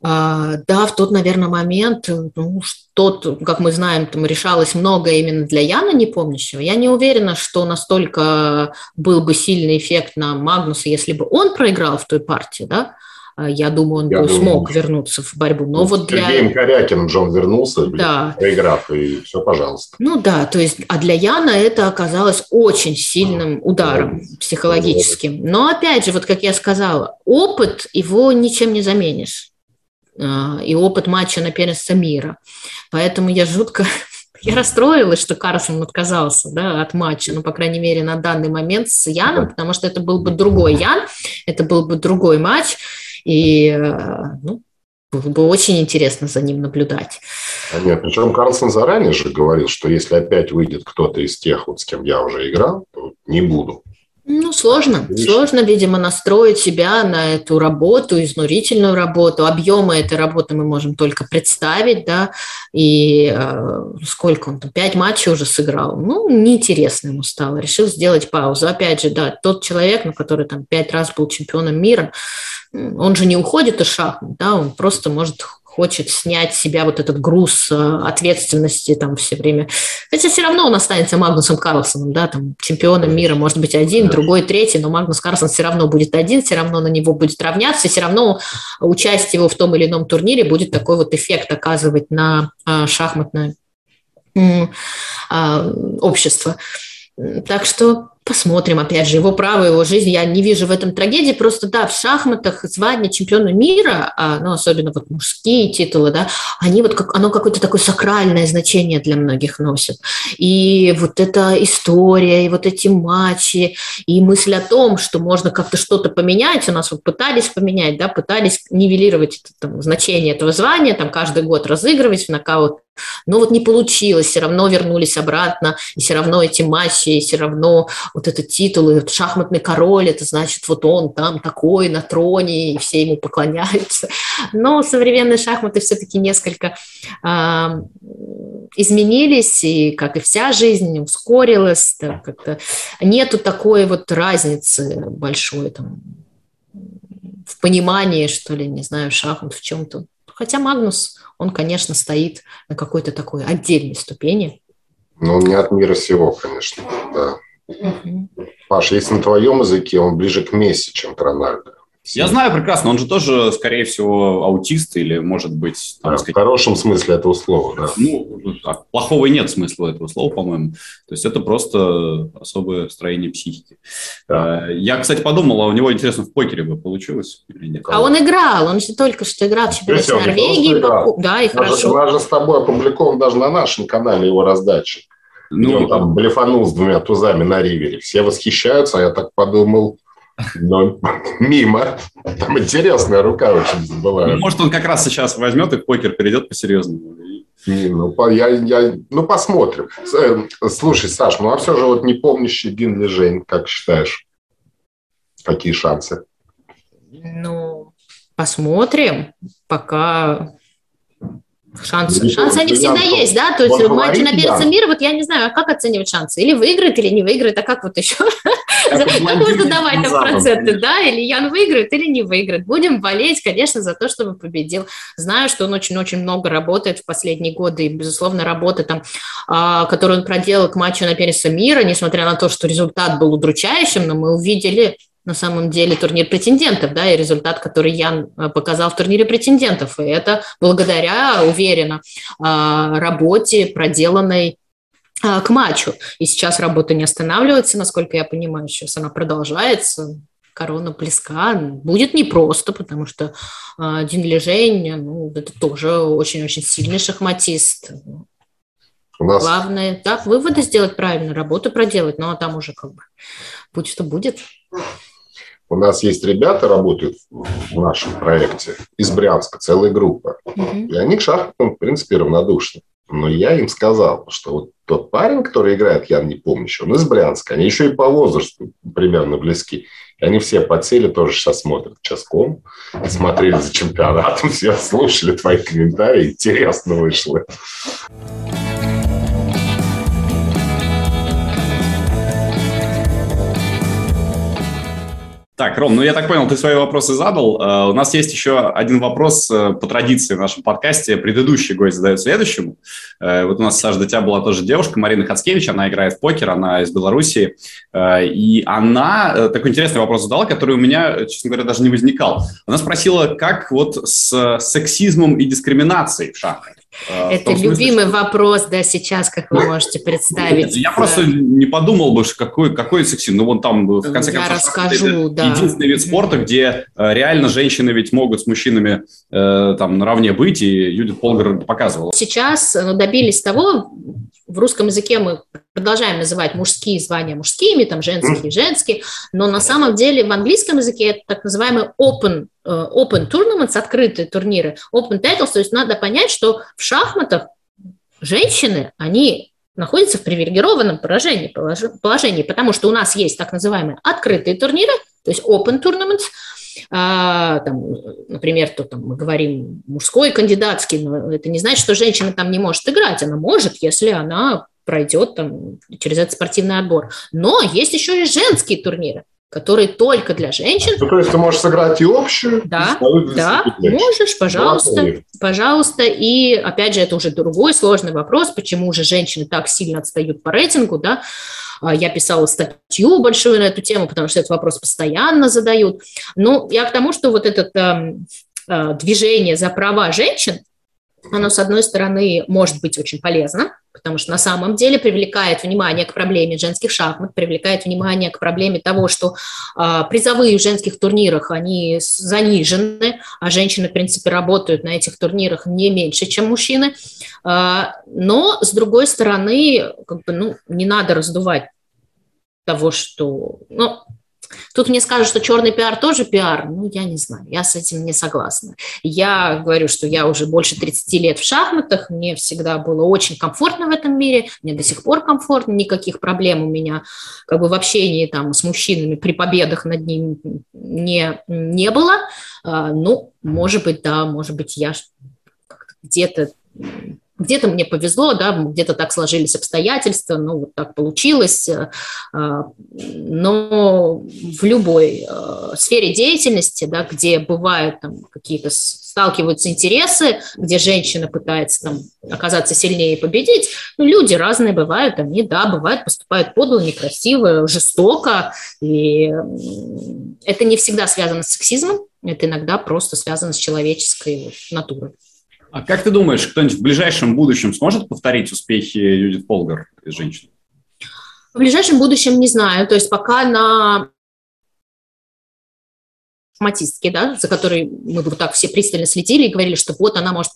а, да, в тот, наверное, момент, ну, что как мы знаем, там решалось многое именно для Яна Непомнящего. Я не уверена, что настолько был бы сильный эффект на Магнуса, если бы он проиграл в той партии, да, я думаю, он я бы думаю, смог вернуться в борьбу. Но ну, вот для... Сергеем Корякиным Джон вернулся, да. проиграв, и все, пожалуйста. Ну да, то есть, а для Яна это оказалось очень сильным ударом да. психологическим. Но опять же, вот как я сказала, опыт его ничем не заменишь а, и опыт матча на первенство мира. Поэтому я жутко я расстроилась, что Карлсон отказался да, от матча, ну, по крайней мере, на данный момент с Яном, потому что это был бы другой Ян, это был бы другой матч, и э, ну, было бы очень интересно за ним наблюдать. А нет, причем Карлсон заранее же говорил, что если опять выйдет кто-то из тех, вот с кем я уже играл, то не буду. Ну, сложно. Видишь? Сложно, видимо, настроить себя на эту работу, изнурительную работу. Объемы этой работы мы можем только представить, да, и э, сколько он там, пять матчей уже сыграл. Ну, неинтересно ему стало. Решил сделать паузу. Опять же, да, тот человек, ну, который там пять раз был чемпионом мира, он же не уходит из шахмат, да, он просто может хочет снять с себя вот этот груз э, ответственности там все время. Хотя все равно он останется Магнусом Карлсоном, да, там чемпионом мира может быть один, другой, третий, но Магнус Карлсон все равно будет один, все равно на него будет равняться, все равно участие его в том или ином турнире будет такой вот эффект оказывать на а, шахматное а, общество. Так что Посмотрим, опять же, его право, его жизнь. Я не вижу в этом трагедии. Просто, да, в шахматах звание чемпиона мира, а, ну, особенно вот мужские титулы, да, они вот как, оно какое-то такое сакральное значение для многих носит. И вот эта история, и вот эти матчи, и мысль о том, что можно как-то что-то поменять, у нас вот пытались поменять, да, пытались нивелировать это, там, значение этого звания, там каждый год разыгрывать в нокаут но вот не получилось, все равно вернулись обратно, и все равно эти матчи, и все равно вот этот титул, и вот шахматный король, это значит, вот он там такой на троне, и все ему поклоняются. Но современные шахматы все-таки несколько э, изменились, и, как и вся жизнь, ускорилась, как-то нету такой вот разницы большой там, в понимании, что ли, не знаю, шахмат в чем-то. Хотя Магнус он, конечно, стоит на какой-то такой отдельной ступени. Но он не от мира сего, конечно, да. Угу. Паш, если на твоем языке, он ближе к Месси, чем к Рональду. Я знаю прекрасно, он же тоже, скорее всего, аутист или, может быть... Там, да, сказать, в хорошем смысле этого слова, да. Ну, а плохого нет смысла этого слова, по-моему. То есть это просто особое строение психики. Да. Э, я, кстати, подумал, а у него, интересно, в покере бы получилось или нет? А он играл, он же только что играл в чемпионате Норвегии. Да, и хорошо. У нас же с тобой опубликован даже на нашем канале его раздача. Ну, он там блефанул с двумя тузами на ривере. Все восхищаются, а я так подумал, но мимо. Там интересная рука очень была. Ну, может, он как раз сейчас возьмет и в покер перейдет по-серьезному. Ну, я, я, ну, посмотрим. Э, слушай, Саш, ну а все же вот не помнящий Гинли Жень, как считаешь? Какие шансы? Ну, посмотрим. Пока Шансы, шансы они всегда есть, да? То есть в матче на перце да. мира, вот я не знаю, а как оценивать шансы? Или выиграет, или не выиграет, а как вот еще? Как можно давать там проценты, да? Или Ян выиграет, или не выиграет. Будем болеть, конечно, за то, чтобы победил. Знаю, что он очень-очень много работает в последние годы, и, безусловно, работа там, а, которую он проделал к матчу на перце мира, несмотря на то, что результат был удручающим, но мы увидели на самом деле турнир претендентов, да, и результат, который Ян э, показал в турнире претендентов. И это благодаря, уверенно, а, работе, проделанной а, к матчу. И сейчас работа не останавливается, насколько я понимаю, сейчас она продолжается. Корона близка. Будет непросто, потому что э, Дин Лежень, ну, это тоже очень-очень сильный шахматист. У нас... Главное, да, выводы сделать правильно, работу проделать, но там уже как бы будь что будет. У нас есть ребята, работают в нашем проекте из Брянска, целая группа. Mm-hmm. И они к шахматам, в принципе, равнодушны. Но я им сказал, что вот тот парень, который играет, я не помню еще, он из Брянска. Они еще и по возрасту примерно близки. И они все подсели, тоже сейчас смотрят часком, смотрели за чемпионатом, все слушали твои комментарии. Интересно вышло. Так, Ром, ну я так понял, ты свои вопросы задал. Uh, у нас есть еще один вопрос uh, по традиции в нашем подкасте. Предыдущий гость задает следующему. Uh, вот у нас, Саша, до тебя была тоже девушка, Марина Хацкевич, она играет в покер, она из Белоруссии. И она такой интересный вопрос задала, который у меня, честно говоря, даже не возникал. Она спросила, как вот с сексизмом и дискриминацией в шахматах. А, Это любимый вопрос, да, сейчас, как вы можете представить. Я просто не подумал бы, какой, какой сексизм. Ну, вон там, в конце концов, Я расскажу, да. единственный вид спорта, где э, реально женщины ведь могут с мужчинами э, там наравне быть, и Юдит Полгар показывала. Сейчас ну, добились того, в русском языке мы продолжаем называть мужские звания мужскими, там женские женские, но на самом деле в английском языке это так называемый open, э, open tournaments, открытые турниры, open titles, то есть надо понять, что в шахматах женщины, они находятся в привилегированном положении, положении, потому что у нас есть так называемые открытые турниры, то есть open tournaments, а, там, например, то там мы говорим мужской кандидатский, но это не значит, что женщина там не может играть, она может, если она пройдет там через этот спортивный отбор. Но есть еще и женские турниры, которые только для женщин. Ну, то есть ты можешь сыграть и общую, да, и да, можешь, пожалуйста, Молодцы. пожалуйста. И опять же, это уже другой сложный вопрос, почему же женщины так сильно отстают по рейтингу, да. А, я писала статью большую на эту тему, потому что этот вопрос постоянно задают. Но я к тому, что вот это эм, э, движение за права женщин, оно, с одной стороны, может быть очень полезно, потому что на самом деле привлекает внимание к проблеме женских шахмат, привлекает внимание к проблеме того, что э, призовые в женских турнирах, они занижены, а женщины, в принципе, работают на этих турнирах не меньше, чем мужчины. Э, но, с другой стороны, как бы, ну, не надо раздувать того, что... Ну, Тут мне скажут, что черный пиар тоже пиар. Ну, я не знаю, я с этим не согласна. Я говорю, что я уже больше 30 лет в шахматах, мне всегда было очень комфортно в этом мире, мне до сих пор комфортно, никаких проблем у меня как бы в общении там с мужчинами при победах над ними не, не было. А, ну, может быть, да, может быть, я где-то где-то мне повезло, да, где-то так сложились обстоятельства, ну, вот так получилось. Э, а, но в любой э, сфере деятельности, да, где бывают там какие-то сталкиваются интересы, где женщина пытается там оказаться сильнее и победить. Ну, люди разные бывают, они, да, бывают, поступают подло, некрасиво, жестоко, и это не всегда связано с сексизмом, это иногда просто связано с человеческой натурой. А как ты думаешь, кто-нибудь в ближайшем будущем сможет повторить успехи Юдит Полгар из женщин? В ближайшем будущем не знаю. То есть пока на шахматистки, да, за которой мы вот так все пристально следили и говорили, что вот она может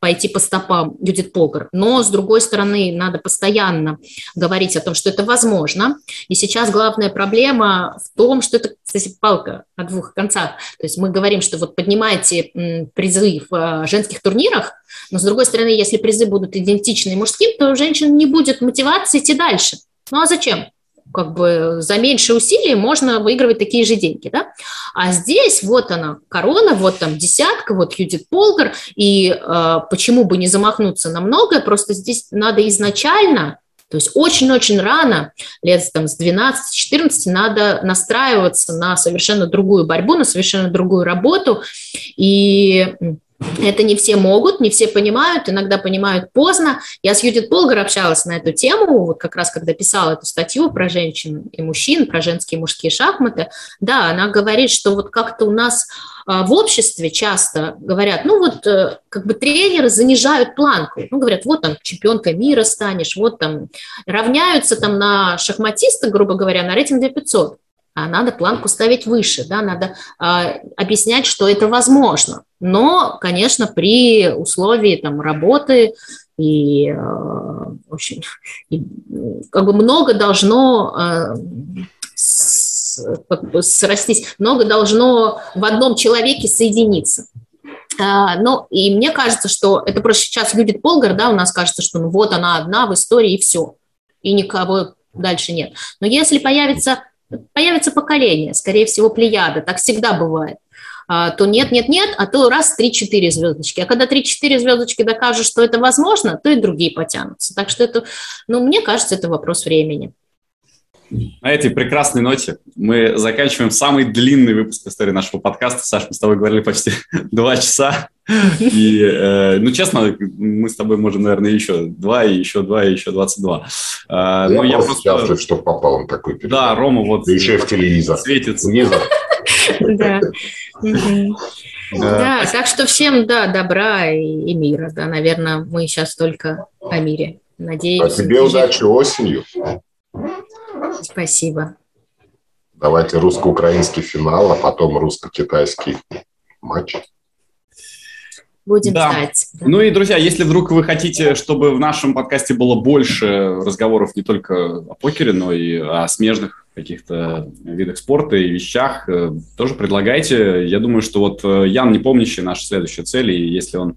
пойти по стопам Юдит Полгар. Но, с другой стороны, надо постоянно говорить о том, что это возможно. И сейчас главная проблема в том, что это, кстати, палка о двух концах. То есть мы говорим, что вот поднимайте призы в э, женских турнирах, но, с другой стороны, если призы будут идентичны мужским, то у женщин не будет мотивации идти дальше. Ну а зачем? Как бы за меньшие усилия можно выигрывать такие же деньги, да? А здесь вот она, корона, вот там десятка, вот Юдит Полгар, и э, почему бы не замахнуться на многое, просто здесь надо изначально, то есть очень-очень рано, лет там с 12-14, надо настраиваться на совершенно другую борьбу, на совершенно другую работу, и это не все могут, не все понимают, иногда понимают поздно. Я с Юдит Полгар общалась на эту тему, вот как раз когда писала эту статью про женщин и мужчин, про женские и мужские шахматы. Да, она говорит, что вот как-то у нас а, в обществе часто говорят, ну вот э, как бы тренеры занижают планку, ну говорят, вот там чемпионкой мира станешь, вот там равняются там на шахматиста, грубо говоря, на рейтинг 500 а надо планку ставить выше, да, надо э, объяснять, что это возможно, но, конечно, при условии там работы и, э, в общем, и, как бы много должно э, с, срастись, много должно в одном человеке соединиться. Uh, ну, и мне кажется, что это просто сейчас Юдит Полгар, да, у нас кажется, что ну вот она одна в истории и все, и никого дальше нет. Но если появится появится поколение, скорее всего, плеяда, так всегда бывает а, то нет, нет, нет, а то раз 3-4 звездочки. А когда 3-4 звездочки докажут, что это возможно, то и другие потянутся. Так что это, ну, мне кажется, это вопрос времени. На этой прекрасной ноте мы заканчиваем самый длинный выпуск истории нашего подкаста. Саш, мы с тобой говорили почти два часа. И, э, ну, честно, мы с тобой можем, наверное, еще два, и еще два, и еще 22. А, я, ну, я просто счастлив, что попал он такой передачу. Да, Рома вот... Да еще и в телевизор. Светится. Да. Да, так что всем, да, добра и мира, да, наверное, мы сейчас только о мире. Надеюсь. А тебе удачи осенью. Спасибо. Давайте русско-украинский финал, а потом русско-китайский матч. Будем да. ждать. Да. Ну и, друзья, если вдруг вы хотите, чтобы в нашем подкасте было больше разговоров не только о покере, но и о смежных каких-то видах спорта и вещах, э, тоже предлагайте. Я думаю, что вот э, Ян Непомнящий наша следующая цель, и если он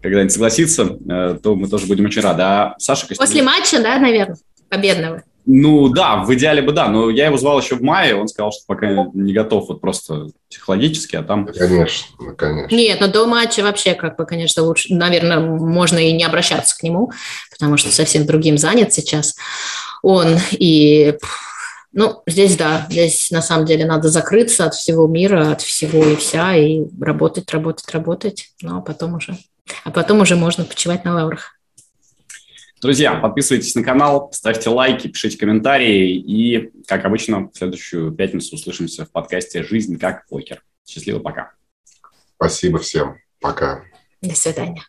когда-нибудь согласится, э, то мы тоже будем очень рады. А Саша Костюк... После матча, да, наверное, победного. Ну да, в идеале бы да, но я его звал еще в мае, он сказал, что пока не готов вот просто психологически, а там... Конечно, конечно. Нет, но до матча вообще как бы, конечно, лучше, наверное, можно и не обращаться к нему, потому что совсем другим занят сейчас он, и ну, здесь да, здесь на самом деле надо закрыться от всего мира, от всего и вся, и работать, работать, работать, ну, а потом уже, а потом уже можно почивать на лаврах. Друзья, подписывайтесь на канал, ставьте лайки, пишите комментарии. И, как обычно, в следующую пятницу услышимся в подкасте «Жизнь как покер». Счастливо, пока. Спасибо всем. Пока. До свидания.